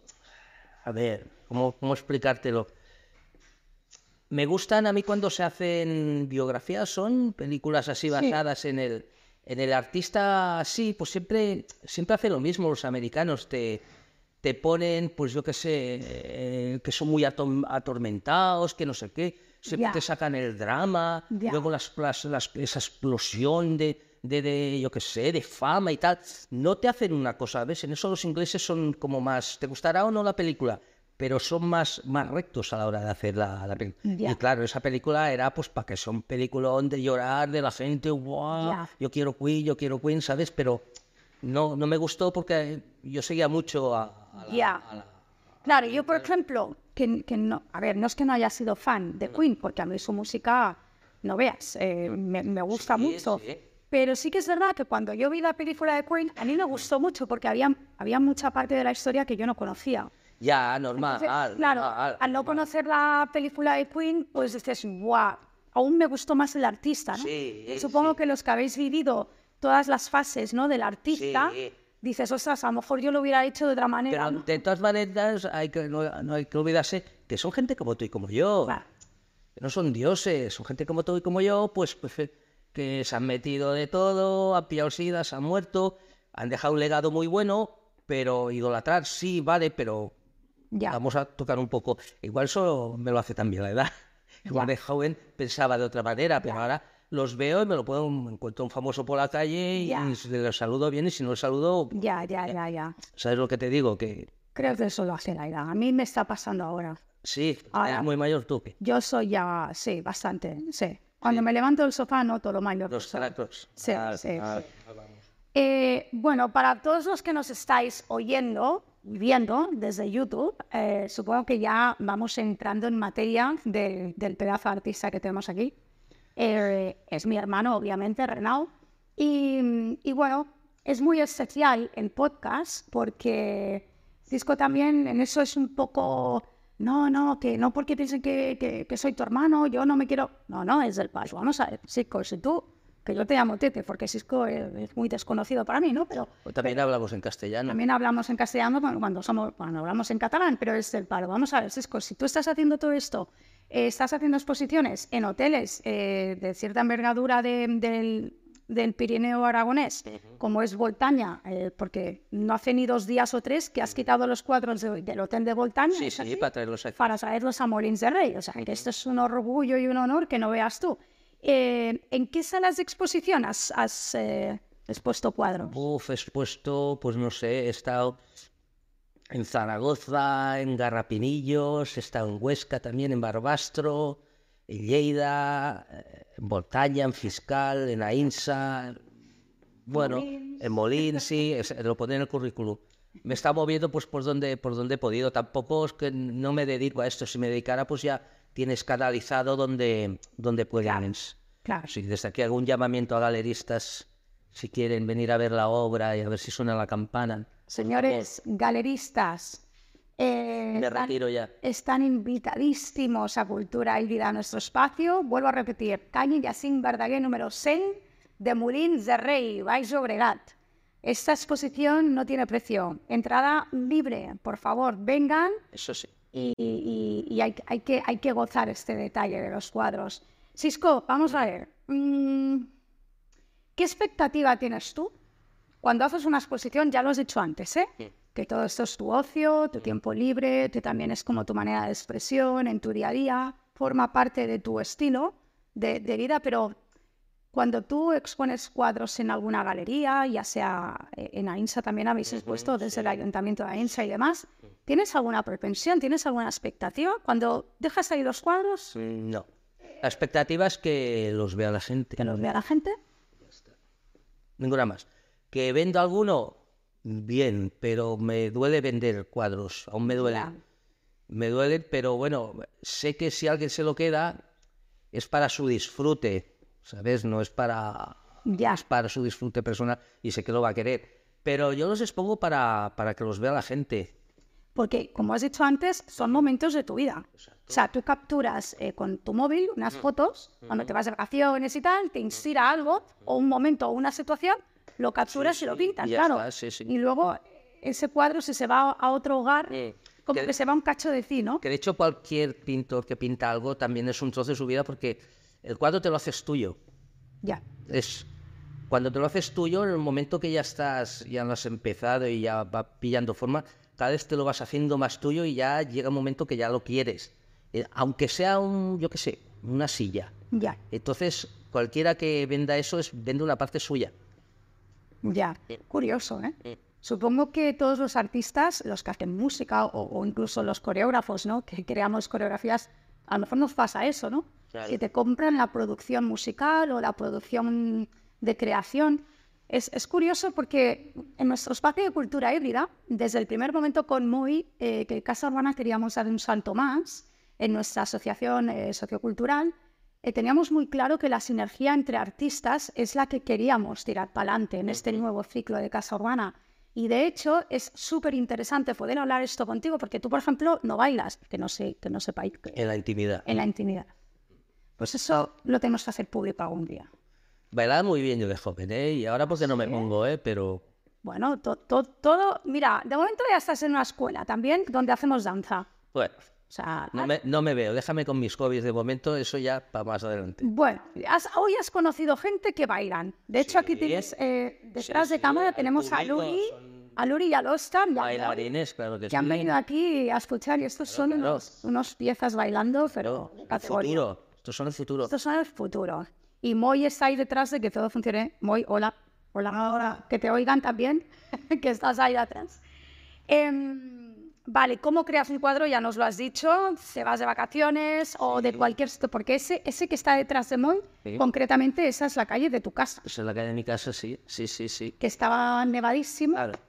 A ver, ¿cómo, cómo explicártelo? Me gustan a mí cuando se hacen biografías, son películas así basadas en el, en el artista así, pues siempre, siempre hacen lo mismo los americanos, te, te ponen, pues yo qué sé, eh, que son muy atom- atormentados, que no sé qué. siempre te sacan el drama, luego las, las- las- esa explosión de, de, de, yo qué sé, de fama y tal. No te hacen una cosa, ¿ves? En eso los ingleses son como más, ¿te gustará o no la película? Pero son más, más rectos a la hora de hacer la, la película. Ya. Y claro, esa película era pues para que sea un peliculón de llorar de la gente, wow, Ya. yo quiero Queen, yo quiero Queen, ¿sabes? Pero no, no me gustó porque yo seguía mucho a, a la- Ya. a la- Claro, yo por ejemplo, que, que no, a ver, no es que no haya sido fan de Queen, porque a mí su música, no veas, eh, me, me gusta Sí, mucho. sí. Pero sí que es verdad que cuando yo vi la película de Queen, a mí me gustó mucho porque había, había mucha parte de la historia que yo no conocía. Ya, normal. Entonces, claro, normal. al no conocer la película de Queen, pues dices, guau, aún me gustó más el artista, ¿no? Sí, Supongo sí. que los que habéis vivido todas las fases, ¿no? Del artista, Sí. dices, ostras, a lo mejor yo lo hubiera hecho de otra manera, Pero ¿no? de todas maneras, hay que, no, no hay que olvidarse que son gente como tú y como yo. Claro. no son dioses, son gente como tú y como yo, pues, pues, eh, que se han metido de todo, han pillado sida, se han muerto, han dejado un legado muy bueno, pero idolatrar sí, vale, pero Ya. vamos a tocar un poco. Igual eso me lo hace también la edad. Igual de joven pensaba de otra manera, pero ahora los veo y me lo puedo, me encuentro un famoso por la calle y Ya. saludo bien y si no le saludo, Ya, ya, ya, ya. ¿sabes lo que te digo? Que Creo que eso lo hace la edad. A mí me está pasando ahora. sí, Ahora- eres muy mayor tú que Yo soy ya, sí, bastante, sí. Cuando me levanto del sofá noto lo mayor los soy. tractos. Sí, Ah, sí, ah, Eh, bueno, para todos los que nos estáis oyendo viendo desde YouTube, eh, supongo que ya vamos entrando en materia del- del pedazo de artista que tenemos aquí. Eh, es mi hermano, obviamente, Renau. Y, y bueno, es muy especial el podcast porque Cisco también en eso es un poco, no, no, que no porque piensen que, que- que soy tu hermano, yo no me quiero, no, no, es del paso. Vamos a ver, Cisco, si tú, que yo te llamo Tete, porque Cisco es, muy desconocido para mí, ¿no? Pero También hablamos en castellano. también hablamos en castellano cuando, somos, cuando hablamos en catalán, pero es del palo. Vamos a ver, Cisco, si tú estás haciendo todo esto, eh, estás haciendo exposiciones en hoteles eh, de cierta envergadura de- del, del Pirineo aragonés, como es Voltaña, eh, porque no hace ni dos días o tres que has quitado los cuadros de- del hotel de Voltaña Sí, ¿es sí, así? para traerlos aquí. para traerlos a Molins de Rey. O sea, que esto es un orgullo y un honor que no veas tú. Eh, ¿En qué salas de exposición has, has, eh, expuesto cuadros? Uf, he expuesto, pues no sé, he estado en Zaragoza, en Garrapinillos, he estado en Huesca también, en Barbastro, en Lleida, eh, en Voltaña, en Fiscal, en Ainsa, bueno, en Molín, sí, lo pone en el currículum. Me está moviendo pues por donde, por donde he podido. Tampoco es que no me dedico a esto. Si me dedicara, pues ya tienes canalizado donde, donde. Claro. Sí, desde aquí hago un llamamiento a galeristas si quieren venir a ver la obra y a ver si suena la campana. Señores galeristas, eh, Me están, retiro ya. están invitadísimos a Cultura y Vida a nuestro espacio. Vuelvo a repetir, calle Yacín Verdaguer número 100 de Molins de Rey, Baix Llobregat. Esta exposición no tiene precio. Entrada libre, por favor, vengan Eso sí. Y, y- y hay, hay que, hay que gozar este detalle de los cuadros. Cisco, vamos a ver. mm, ¿Qué expectativa tienes tú cuando haces una exposición? Ya lo has dicho antes, ¿eh? Que todo esto es tu ocio, tu tiempo libre, que también es como tu manera de expresión en tu día a día, forma parte de tu estilo de, de vida, pero cuando tú expones cuadros en alguna galería, ya sea eh, en AINSA también habéis expuesto desde el ayuntamiento de AINSA y demás, ¿tienes alguna propensión, tienes alguna expectativa? Cuando dejas ahí los cuadros, Mm, No. La expectativa es que los vea la gente. que los vea la gente. Ninguna más. ¿Que vendo alguno? Bien, pero me duele vender cuadros. Aún me duele. Ya. Me duele, pero bueno, sé que si alguien se lo queda es para su disfrute, ¿sabes? No es para, Ya. es para su disfrute personal y sé que lo va a querer. Pero yo los expongo para, para que los vea la gente. Porque, como has dicho antes, son momentos de tu vida. O sea, tú capturas eh, con tu móvil unas fotos, cuando te vas de vacaciones y tal, te inspira algo, o un momento o una situación, lo capturas y lo pintas, y claro. está, sí, sí. Y luego ese cuadro, si se va a otro hogar, Mm. como Que- que se va un cacho de ti, ¿no? Que de hecho cualquier pintor que pinta algo también es un trozo de su vida porque el cuadro te lo haces tuyo. Ya. Es cuando te lo haces tuyo, en el momento que ya estás, ya lo has empezado y ya va pillando forma, cada vez te lo vas haciendo más tuyo y ya llega un momento que ya lo quieres. Eh, aunque sea un, yo qué sé, una silla. Ya, Entonces, cualquiera que venda eso es vende una parte suya. ya. Curioso, ¿eh? Supongo que todos los artistas, los que hacen música o, o incluso los coreógrafos, ¿no? Que creamos coreografías, a lo mejor nos pasa eso, ¿no? Claro. Que te compran la producción musical o la producción de creación. Es, es curioso porque en nuestro espacio de cultura híbrida, desde el primer momento con Moy, eh, que Casa Urbana queríamos dar un salto más en nuestra asociación eh, sociocultural, eh, teníamos muy claro que la sinergia entre artistas es la que queríamos tirar para adelante en este nuevo ciclo de Casa Urbana. Y de hecho es súper interesante poder hablar esto contigo porque tú, por ejemplo, no bailas, que no sé, que no sepáis En la intimidad. en la intimidad. Pues eso lo tenemos que hacer público algún día. Bailaba muy bien yo de joven, ¿eh? Y ahora porque no me pongo, ¿eh? Pero Bueno, to- to- todo, mira, de momento ya estás en una escuela también donde hacemos danza. bueno, O sea, no me, no me veo. Déjame con mis hobbies de momento, eso ya para más adelante. Bueno, has- hoy has conocido gente que bailan. De hecho, aquí Sí. tienes, eh, detrás Sí, de sí, cámara al tenemos a Luri, son a Luri y a Lostan, Bailarines, claro que que han sí. venido aquí a escuchar y estos son claro. unos, unos piezas bailando, pero categoría. futuro. Estos son el futuro. Estos son el futuro. Y Moy está ahí detrás de que todo funcione. Moy, hola. Hola, hola. Que te oigan también, que estás ahí atrás. Em, vale, ¿cómo creas un cuadro? Ya nos lo has dicho. Se vas de vacaciones o de cualquier sitio. Porque ese, ese que está detrás de Moy, Sí. concretamente, esa es la calle de tu casa, Pues en la calle de mi casa, sí, sí, sí, sí. que estaba nevadísima. Claro.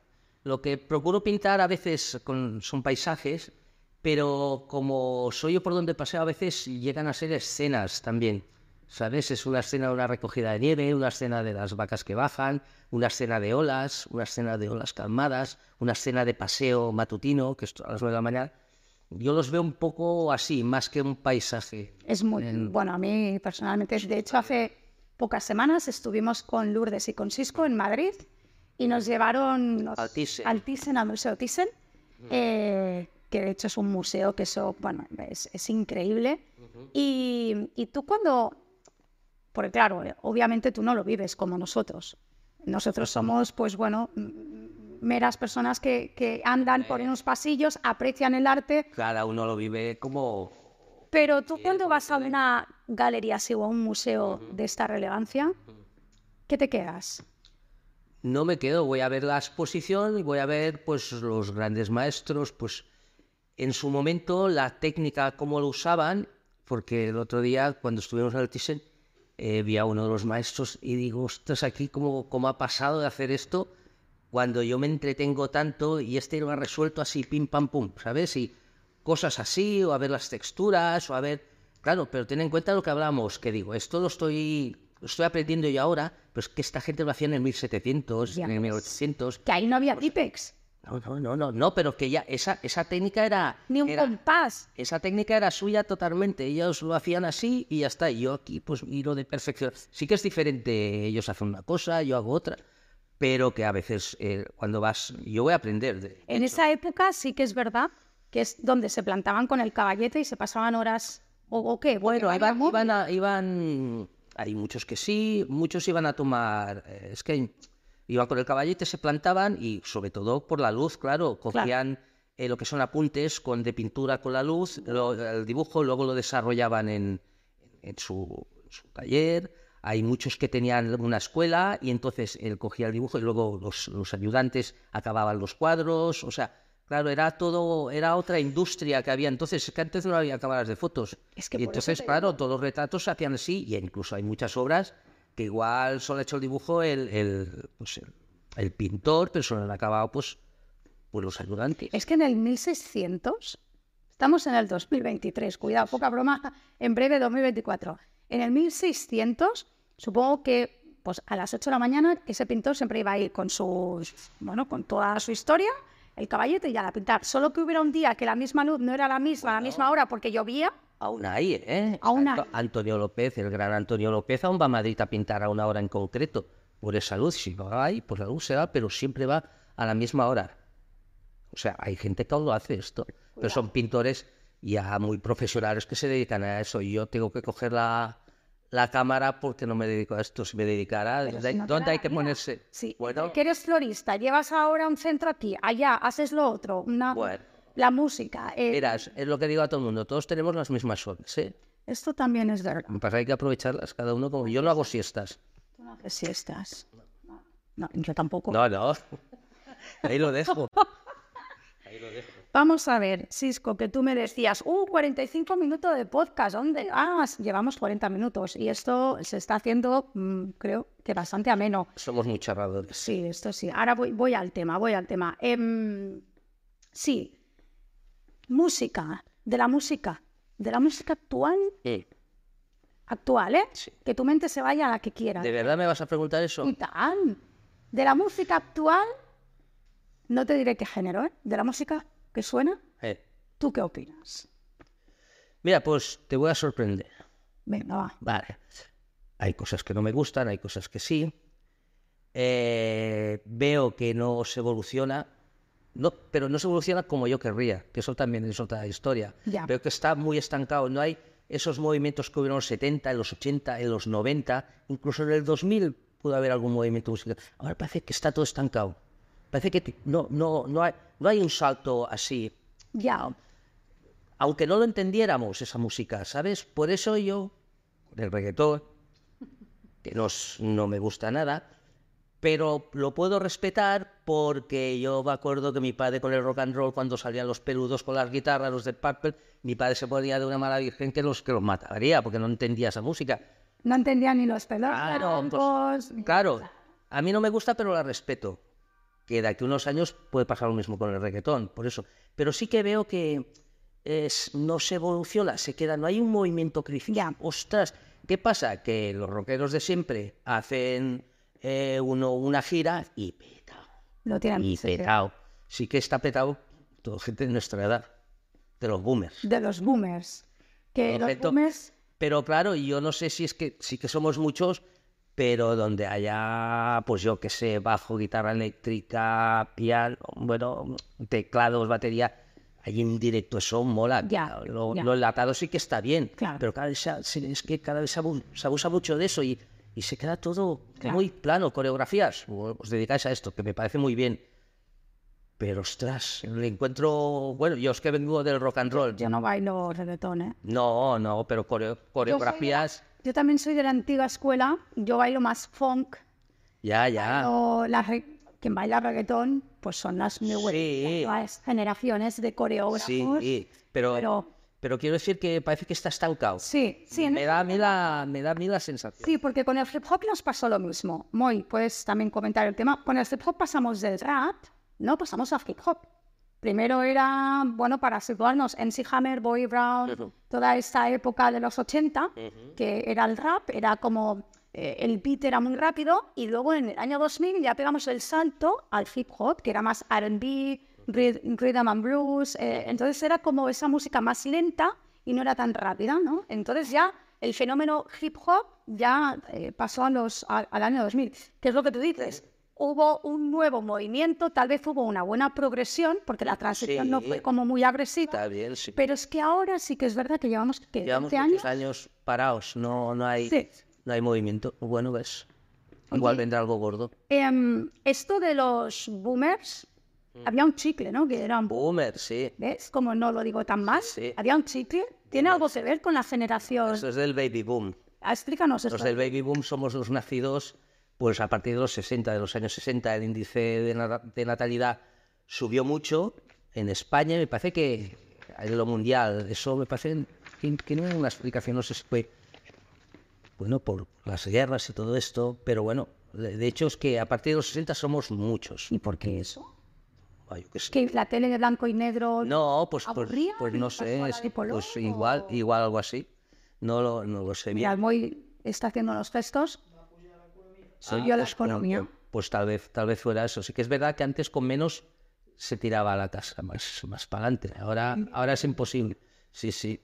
Lo que procuro pintar a veces con- son paisajes, pero como soy yo por donde paseo, a veces llegan a ser escenas también. ¿Sabes? Es una escena de una recogida de nieve, una escena de las vacas que bajan, una escena de olas, una escena de olas calmadas, una escena de paseo matutino, que es a las nueve de la mañana. Yo los veo un poco así, más que un paisaje. Es muy, bueno, a mí personalmente, de hecho hace pocas semanas estuvimos con Lourdes y con Cisco en Madrid y nos llevaron nos- al Thyssen, al Museo Thyssen, eh, que de hecho es un museo que eso, bueno, es, es increíble. y, y tú cuando, porque claro, eh, obviamente tú no lo vives como nosotros. Nosotros somos, pues bueno, meras personas que, que andan por unos pasillos, aprecian el arte, Cada uno lo vive como pero tú cuando vas a una galería así o a un museo de esta relevancia, ¿qué te quedas? no me quedo, voy a ver la exposición y voy a ver pues los grandes maestros, pues en su momento la técnica, cómo lo usaban, porque el otro día cuando estuvimos en el Thyssen eh, vi a uno de los maestros y digo, ostras, aquí cómo, cómo ha pasado de hacer esto cuando yo me entretengo tanto y este lo ha resuelto así, pim, pam, pum, ¿sabes? Y cosas así, o a ver las texturas, o a ver... Claro, pero ten en cuenta lo que hablamos, que digo, esto lo estoy, lo estoy aprendiendo yo ahora, pero es que esta gente lo hacía en el 1700, Ya en el ves. 1800. Que ahí no había Tipex, No, no, no, no, no, pero que ya esa, esa técnica era... ni un era- compás. esa técnica era suya totalmente, ellos lo hacían así y ya está. Yo aquí pues miro de perfección. Sí que es diferente, ellos hacen una cosa, yo hago otra, pero que a veces eh, cuando vas, yo voy a aprender. De, En esa época sí que es verdad que es donde se plantaban con el caballete y se pasaban horas, ¿o, o qué? bueno, Porque iban, iban, a- iban, hay muchos que sí, muchos iban a tomar, eh, es que iban con el caballete, se plantaban y sobre todo por la luz, claro, cogían eh, lo que son apuntes con de pintura con la luz, lo- el dibujo, luego lo desarrollaban en, en su, en su taller. Hay muchos que tenían una escuela y entonces él cogía el dibujo y luego los, los ayudantes acababan los cuadros. O sea, claro, era todo, era otra industria que había. Entonces, es que antes no había cámaras de fotos. Es que y entonces, claro, todos los retratos se hacían así y incluso hay muchas obras que igual solo ha hecho el dibujo el, el, pues, el, el pintor, pero solo han acabado pues, pues los ayudantes. Es que en el 1600, estamos en el 2023, cuidado, poca broma, en breve 2024. En el 1600, supongo que pues a las 8 de la mañana ese pintor siempre iba a ir con sus, bueno, con toda su historia, el caballete y ya a pintar. Solo que hubiera un día que la misma luz no era la misma, a la misma hora porque llovía, Aún hay, ¿eh? Aún Antonio López, el gran Antonio López, aún va a Madrid a pintar a una hora en concreto. Por esa luz, si no hay, pues la luz se va, pero siempre va a la misma hora. O sea, hay gente que aún lo hace esto. Pero son pintores ya muy profesionales que se dedican a eso. Y yo tengo que coger la, la cámara porque no me dedico a esto. Si me dedicara, ¿dónde, si no dónde hay que ponerse? Sí, Bueno, que eres florista, llevas ahora un centro aquí, allá, haces lo otro, una, Bueno. La música. eh, verás, es lo que digo a todo el mundo. Todos tenemos las mismas horas, ¿eh? Esto también es verdad. Me pasa que hay que aprovecharlas cada uno como yo no hago siestas. Tú no haces siestas. No, yo tampoco. No, no. Ahí lo dejo. Ahí lo dejo. Vamos a ver, Cisco, que tú me decías, uh, 45 minutos de podcast, ¿dónde? Ah, llevamos 40 minutos y esto se está haciendo, mm, creo que bastante ameno. Somos muy charradores. Sí, esto sí. Ahora voy, voy al tema, voy al tema. Em, sí, música, de la música, de la música actual, Eh, actual, ¿eh? Sí. Que tu mente se vaya a la que quiera. ¿De verdad me vas a preguntar eso? Y. De la música actual, no te diré qué género, ¿eh? De la música que suena, Eh, ¿tú qué opinas? Mira, pues te voy a sorprender. Venga, va. Vale. Hay cosas que no me gustan, hay cosas que sí. Eh, veo que no se evoluciona, no, pero no se evoluciona como yo querría, que eso también es otra historia. Veo que está muy estancado, no hay esos movimientos que hubieron en los 70, en los 80, en los 90, incluso en el 2000 pudo haber algún movimiento musical. Ahora parece que está todo estancado. Parece que no, no, no, hay, no hay un salto así Ya. aunque no lo entendiéramos esa música, ¿sabes? Por eso yo, el reggaetón, que no, no me gusta nada, pero lo puedo respetar porque yo me acuerdo que mi padre con el rock and roll, cuando salían los peludos con las guitarras, los de Purple, mi padre se ponía de una mala virgen que los, que los mataría porque no entendía esa música. No entendía ni los pelos Claro, pues. Claro, a mí no me gusta, pero la respeto. Que de aquí a unos años puede pasar lo mismo con el reggaetón, por eso. Pero sí que veo que es, no se evoluciona, se queda, no hay un movimiento. Ya. Ostras, ¿qué pasa? Que los rockeros de siempre hacen eh, uno, una gira y petao. Lo tienen Y sí, sí. petao. Sí que está petado toda gente de nuestra edad, de los boomers. de los boomers. Que los boomers, Pero claro, yo no sé si es que sí que somos muchos, pero donde haya, pues yo qué sé, bajo, guitarra eléctrica, piano, bueno, teclados, batería, ahí en directo eso mola. Ya, lo, ya. lo enlatado sí que está bien, Claro. pero cada vez es que cada vez se abusa mucho de eso y, y se queda todo Claro. muy plano, coreografías, os dedicáis a esto, que me parece muy bien. Pero ostras, le encuentro, bueno, yo es que vengo del rock and roll, yo no bailo reggaetón, ¿eh? no, no, pero coreo- coreografías, Yo también soy de la antigua escuela, yo bailo más funk, ya, ya. la quien baila reggaetón, pues son las, new- Sí. nuevas generaciones de coreógrafos. Sí, pero, pero- pero, quiero decir que parece que está estancado. Sí, sí, en Me da a mí la, me da a mí la sensación. Sí, porque con el hip hop nos pasó lo mismo. Muy, puedes también comentar el tema. Con el hip hop pasamos del rap, no pasamos a hip hop. Primero era, bueno, para situarnos, MC Hammer, Boy Brown, Ujú. toda esta época de los 80, que era el rap, era como, eh, el beat era muy rápido, y luego en el año 2000 ya pegamos el salto al hip hop, que era más R&B, rhythm and blues, eh, entonces era como esa música más lenta y no era tan rápida, ¿no? Entonces ya el fenómeno hip hop ya eh, pasó a los, a- al año 2000. ¿Qué es lo que tú dices? Hubo un nuevo movimiento, tal vez hubo una buena progresión, porque la transición no Sí. fue como muy agresiva, Está bien, sí. pero es que ahora sí que es verdad que llevamos ¿qué, Llevamos 12 muchos años. años parados, no, no, hay, Sí. no hay movimiento. Bueno, ves. Igual vendrá algo gordo. Em, esto de los boomers. Había un chicle, ¿no? Que eran Boomer, sí. ¿Ves? Como no lo digo tan mal. Sí. Había un chicle. ¿Tiene algo que ver con la generación? Eso es del baby boom. Ah, Explícanos esto. Los del baby boom somos los nacidos pues a partir de los 60, de los años 60. El índice de, na- de natalidad subió mucho en España. Me parece que en lo mundial, eso me parece que, que no hay una explicación, no sé si fue, bueno, por las guerras y todo esto, pero bueno, de, de hecho es que a partir de los 60 somos muchos. ¿Y por qué eso? Ah, yo qué sé. Que la tele de blanco y negro. No, pues, pues, pues no ¿Pasó sé, es- pues igual, igual algo así. No lo, no lo sé bien. Mira, está haciendo los gestos. Soy Ah, yo la pues, economía. Pues, pues tal vez, tal vez fuera eso. Sí que es verdad que antes con menos se tiraba la casa más, más para adelante. Ahora, ahora es imposible. Sí, sí.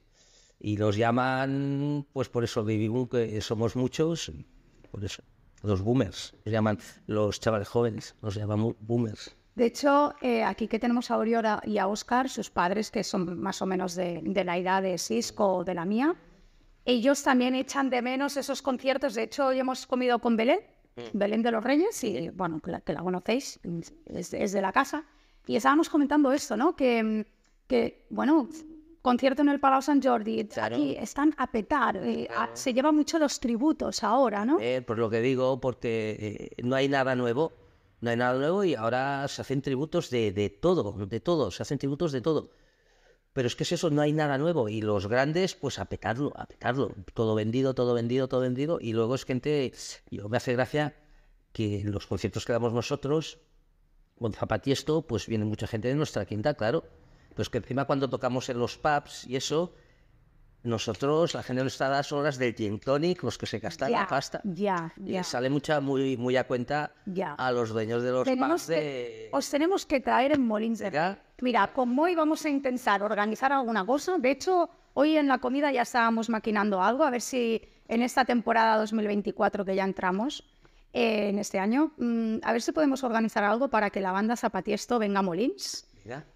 Y los llaman, pues por eso, boom, que somos muchos, por eso. Los boomers, los llaman los chavales jóvenes, los llaman boomers. De hecho, eh, aquí que tenemos a Aurora y a Oscar, sus padres, que son más o menos de, de la edad de Cisco o de la mía, ellos también echan de menos esos conciertos. De hecho, hoy hemos comido con Belén, Belén de los Reyes, y bueno, que la, que la conocéis, es, es de la casa. Y estábamos comentando esto, ¿no? Que, que, bueno, concierto en el Palau Sant Jordi, Claro. aquí están a petar. eh, a- se llevan mucho los tributos ahora, ¿no? Eh, por lo que digo, porque eh, no hay nada nuevo, no hay nada nuevo y ahora se hacen tributos de, de todo, de todo, se hacen tributos de todo. Pero es que es eso, no hay nada nuevo y los grandes, pues a petarlo, a petarlo, todo vendido, todo vendido, todo vendido y luego es gente, yo me hace gracia que en los conciertos que damos nosotros, con Zapatiesto, pues viene mucha gente de nuestra quinta, claro. Pues que encima cuando tocamos en los pubs y eso, nosotros, la gente nos está a las horas del gin tonic, los que se gastan Ya, la pasta. ya, Y ya. sale mucha, muy, muy a cuenta Ya. a los dueños de los Tenemos pubs que- os tenemos que traer en Molins de ¿Ya? Mira, con Moy vamos a intentar organizar alguna cosa. De hecho, hoy en la comida ya estábamos maquinando algo, a ver si en esta temporada 2024 que ya entramos, eh, en este año, mm, a ver si podemos organizar algo para que la banda Zapatiesto venga a Molins.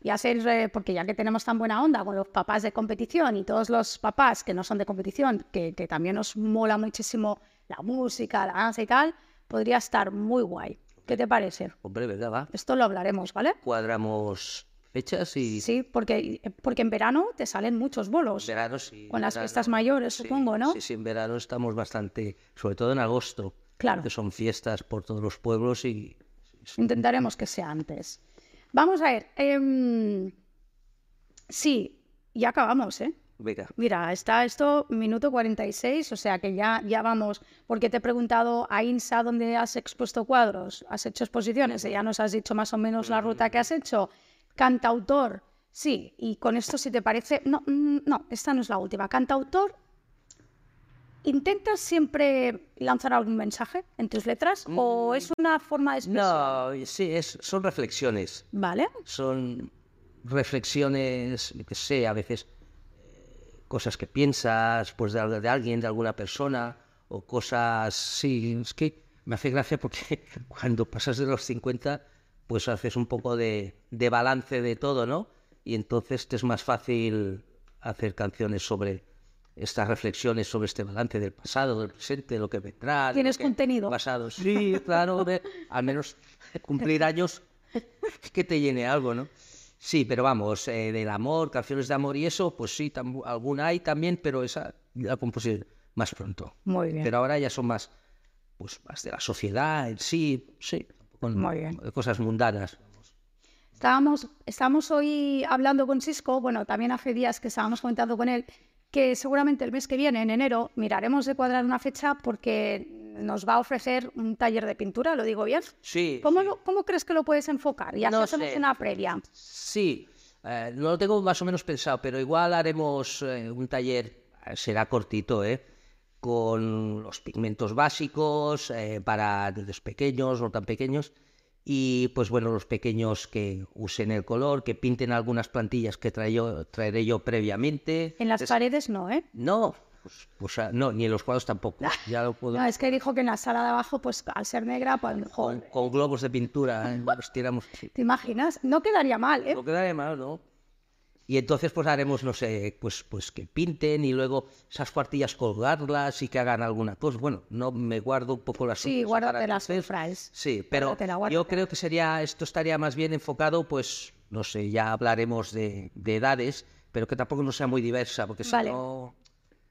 Y hacer, eh, porque ya que tenemos tan buena onda con los papás de competición y todos los papás que no son de competición, que, que también nos mola muchísimo la música, la danza y tal, podría estar muy guay. ¿Qué te parece? Hombre, venga, va. Esto lo hablaremos, ¿vale? Cuadramos fechas y... Sí, porque, porque en verano te salen muchos bolos. En verano sí. Con las verano, fiestas mayores, sí, supongo, ¿no? Sí, sí, en verano estamos bastante, sobre todo en agosto. Claro. Que son fiestas por todos los pueblos y... Intentaremos que sea antes. Vamos a ver. em, sí, ya acabamos, ¿eh? Venga, Mira, está esto minuto 46, o sea que ya, ya vamos, porque te he preguntado a INSA dónde has expuesto cuadros, has hecho exposiciones, y ya nos has dicho más o menos la ruta que has hecho. Cantautor, sí, y con esto si te parece, no, mm, no, esta no es la última. Cantautor, ¿intentas siempre lanzar algún mensaje en tus letras o es una forma de expresión? No, sí, es, son reflexiones. Vale, Son reflexiones, qué sé, a veces eh, cosas que piensas pues de alguien, de alguna persona, o cosas, sí, es que me hace gracia porque cuando pasas de los 50, pues haces un poco de, de balance de todo, ¿no? Y entonces te es más fácil hacer canciones sobre estas reflexiones sobre este balance del pasado, del presente, de lo que vendrá. Tienes que- contenido. Pasado, sí, claro, de- al menos cumplir años que te llene algo, ¿no? Sí, pero vamos, eh, del amor, canciones de amor y eso, pues sí, alguna hay también, pero esa la compuse más pronto. muy bien. Pero ahora ya son más, pues más de la sociedad en sí, sí, con Muy bien. cosas mundanas. Estábamos, estábamos hoy hablando con Cisco, bueno, también hace días que estábamos comentando con él, que seguramente el mes que viene, en enero, miraremos de cuadrar una fecha porque nos va a ofrecer un taller de pintura, ¿lo digo bien? Sí, ¿Cómo, sí. lo- cómo crees que lo puedes enfocar? Y así No hacemos sé. una previa. Sí, eh, no lo tengo más o menos pensado, pero igual haremos eh, un taller, eh, será cortito, ¿eh? Con los pigmentos básicos eh, para niños pequeños, no tan pequeños, y pues bueno, los pequeños que usen el color, que pinten algunas plantillas que traeré yo previamente. En las Es- paredes no, ¿eh? No, pues, pues, ah, no, ni en los cuadros tampoco. Ya lo puedo. No, es que dijo que en la sala de abajo, pues al ser negra, pues Con, mejor. con globos de pintura, ¿eh? los tiramos. ¿Te imaginas? No quedaría mal, ¿eh? No quedaría mal, ¿no? Y entonces pues haremos, no sé, pues, pues que pinten y luego esas cuartillas colgarlas y que hagan alguna cosa. Bueno, no me guardo un poco las Sí, guárdate las cifras. Sí, pero Guárdatela, yo creo que sería, esto estaría más bien enfocado, pues, no sé, ya hablaremos de, de edades, pero que tampoco no sea muy diversa, porque si no,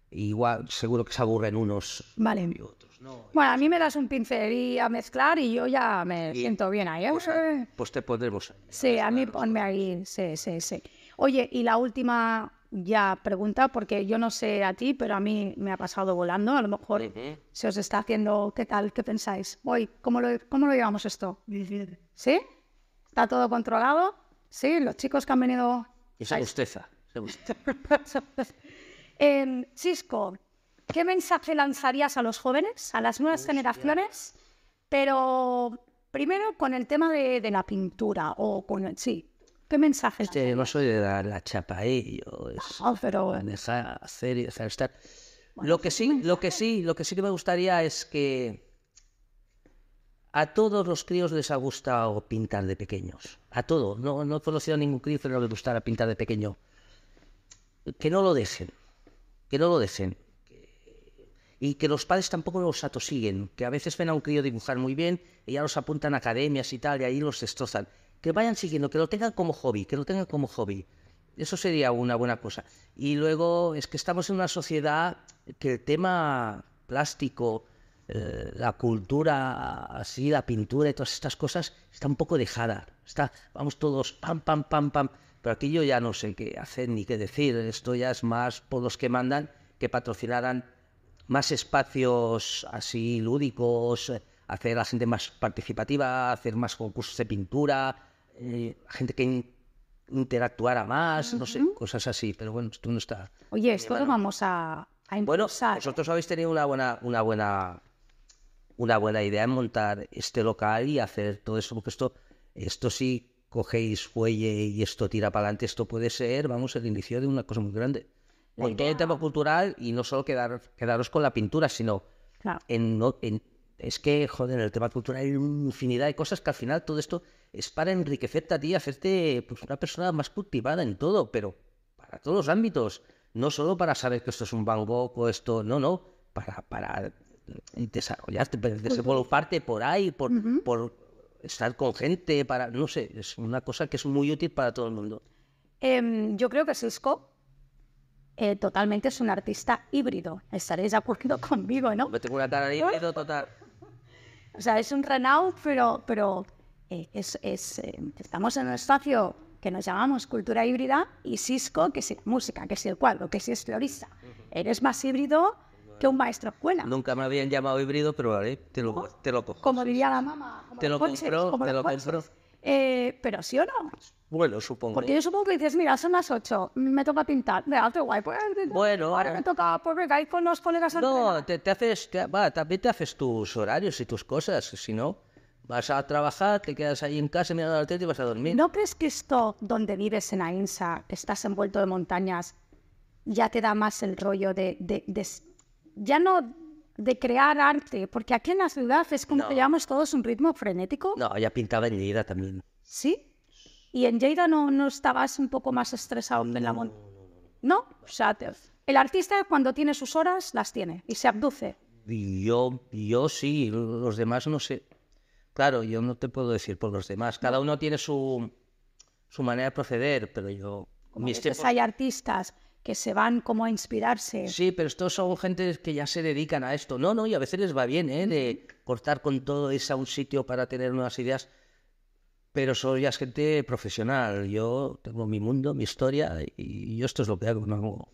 igual seguro que se aburren unos Vale. y otros, ¿no? Bueno, a mí me das un pincel y a mezclar y yo ya me Y- siento bien ahí, ¿eh? Pues, pues te pondremos ahí. Sí, a mí ponme ahí, sí, sí, sí. Oye, y la última ya pregunta, porque yo no sé a ti, pero a mí me ha pasado volando, a lo mejor se os está haciendo, ¿qué tal? ¿Qué pensáis? Hoy, ¿cómo lo, cómo lo llevamos esto? ¿Sí? ¿Está todo controlado? ¿Sí? Los chicos que han venido... Esa gusteza. Em, Cisco, ¿qué mensaje lanzarías a los jóvenes, a las nuevas generaciones? Pero primero con el tema de, de la pintura o con el... Sí, ¿qué mensaje? Este, no soy de dar la chapa, ¿eh? Yo es Ah, pero estar. Lo que sí, lo que sí, lo que sí que me gustaría es que a todos los críos les ha gustado pintar de pequeños. A todos. No, no he conocido a ningún crío que no le gustara pintar de pequeño. Que no lo dejen. Que no lo dejen. Y que los padres tampoco los atosiguen. Que a veces ven a un crío dibujar muy bien y ya los apuntan a academias y tal y ahí los destrozan. Que vayan siguiendo, que lo tengan como hobby, que lo tengan como hobby. eso sería una buena cosa. Y luego es que estamos en una sociedad que el tema plástico, eh, la cultura, así, la pintura y todas estas cosas, está un poco dejada. Está, vamos todos pam, pam, pam, pam. Pero aquí yo ya no sé qué hacer ni qué decir. Esto ya es más por los que mandan que patrocinaran más espacios así lúdicos, eh, hacer a la gente más participativa, hacer más concursos de pintura, eh, gente que in- interactuara más, no sé, cosas así. Pero bueno, esto no está. Oye, esto lo vamos a, a Bueno, impulsar. vosotros habéis tenido una buena, una buena, una buena idea en montar este local y hacer todo eso, porque esto, esto si cogéis fuelle y esto tira para adelante, esto puede ser, vamos, el inicio de una cosa muy grande. La Con todo el idea- tema cultural y no solo quedar, quedaros con la pintura, sino Claro. en, en- es que, joder, en el tema cultural hay una infinidad de cosas que al final todo esto es para enriquecerte a ti, hacerte pues, una persona más cultivada en todo, pero para todos los ámbitos, no solo para saber que esto es un Van Gogh o esto, no, no, para, para desarrollarte, para desenvolverte por ahí, por, por estar con gente, para, no sé, es una cosa que es muy útil para todo el mundo. Em, yo creo que Cisco eh, totalmente es un artista híbrido. Estaréis de acuerdo conmigo, ¿no? Me tengo una cara híbrido total. O sea, es un Renault, pero, pero eh, es, es, eh, estamos en un espacio que nos llamamos cultura híbrida y Cisco, que es música, que es el cuadro, que es florista. Eres más híbrido que un maestro escuela. Nunca me habían llamado híbrido, pero vale, te lo, te lo cojo. Como diría la mamá. como Te lo coches, compro, como te lo. Eh, pero sí o no. Bueno, supongo. Porque yo supongo que dices, mira, son las 8, me toca pintar. De alto guay, pues. Bueno, ahora me toca pues, venga, ir con los colegas No, te, te haces, te- va, también te haces tus horarios y tus cosas. Si no, vas a trabajar, te quedas ahí en casa mirando la tele y vas a dormir. ¿No crees que esto, donde vives en Ainsa, estás envuelto de montañas, ya te da más el rollo de, de- de ya no de crear arte? Porque aquí en la ciudad es como No. que llevamos todos un ritmo frenético. No, ya pintaba en Lleida también. ¿Sí? ¿Y en Lleida no, no estabas un poco más estresado en la montaña? No, o sea, te- el artista cuando tiene sus horas, las tiene y se abduce. Yo, yo sí, los demás no sé. Claro, yo no te puedo decir por los demás. Cada uno tiene su, su manera de proceder, pero yo... Como mis tiempos- hay artistas que se van como a inspirarse. Sí, pero estos son gente que ya se dedican a esto. No, no, y a veces les va bien, ¿eh? De cortar con todo eso a un sitio para tener nuevas ideas. Pero soy ya gente profesional. Yo tengo mi mundo, mi historia, y yo esto es lo que hago. No,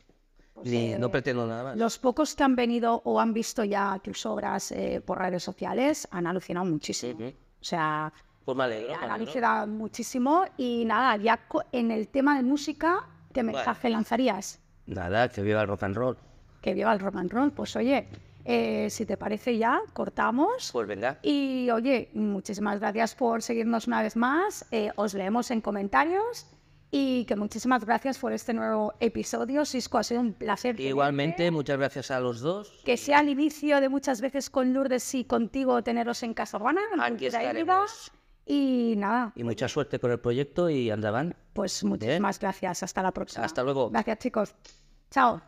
hago- ni- no pretendo nada más. Los pocos que han venido o han visto ya tus obras eh, por redes sociales han alucinado muchísimo. Ujú. O sea, Pues me alegro, me han alegro. alucinado muchísimo. Y nada, ya en el tema de música, ¿qué mensaje lanzarías? Nada, que viva el rock and roll. Que viva el rock and roll. Pues oye, eh, si te parece ya, cortamos. Pues venga. Y oye, muchísimas gracias por seguirnos una vez más. eh, os leemos en comentarios. Y que muchísimas gracias por este nuevo episodio. Cisco, ha sido un placer. tenerte. Igualmente, muchas gracias a los dos. Que sea el inicio de muchas veces con Lourdes y contigo teneros en Casa Urbana. Aquí estaremos. Y nada, Y mucha suerte con el proyecto y andaban. pues muchísimas gracias. Hasta la próxima. Hasta luego. Gracias, chicos. Chao.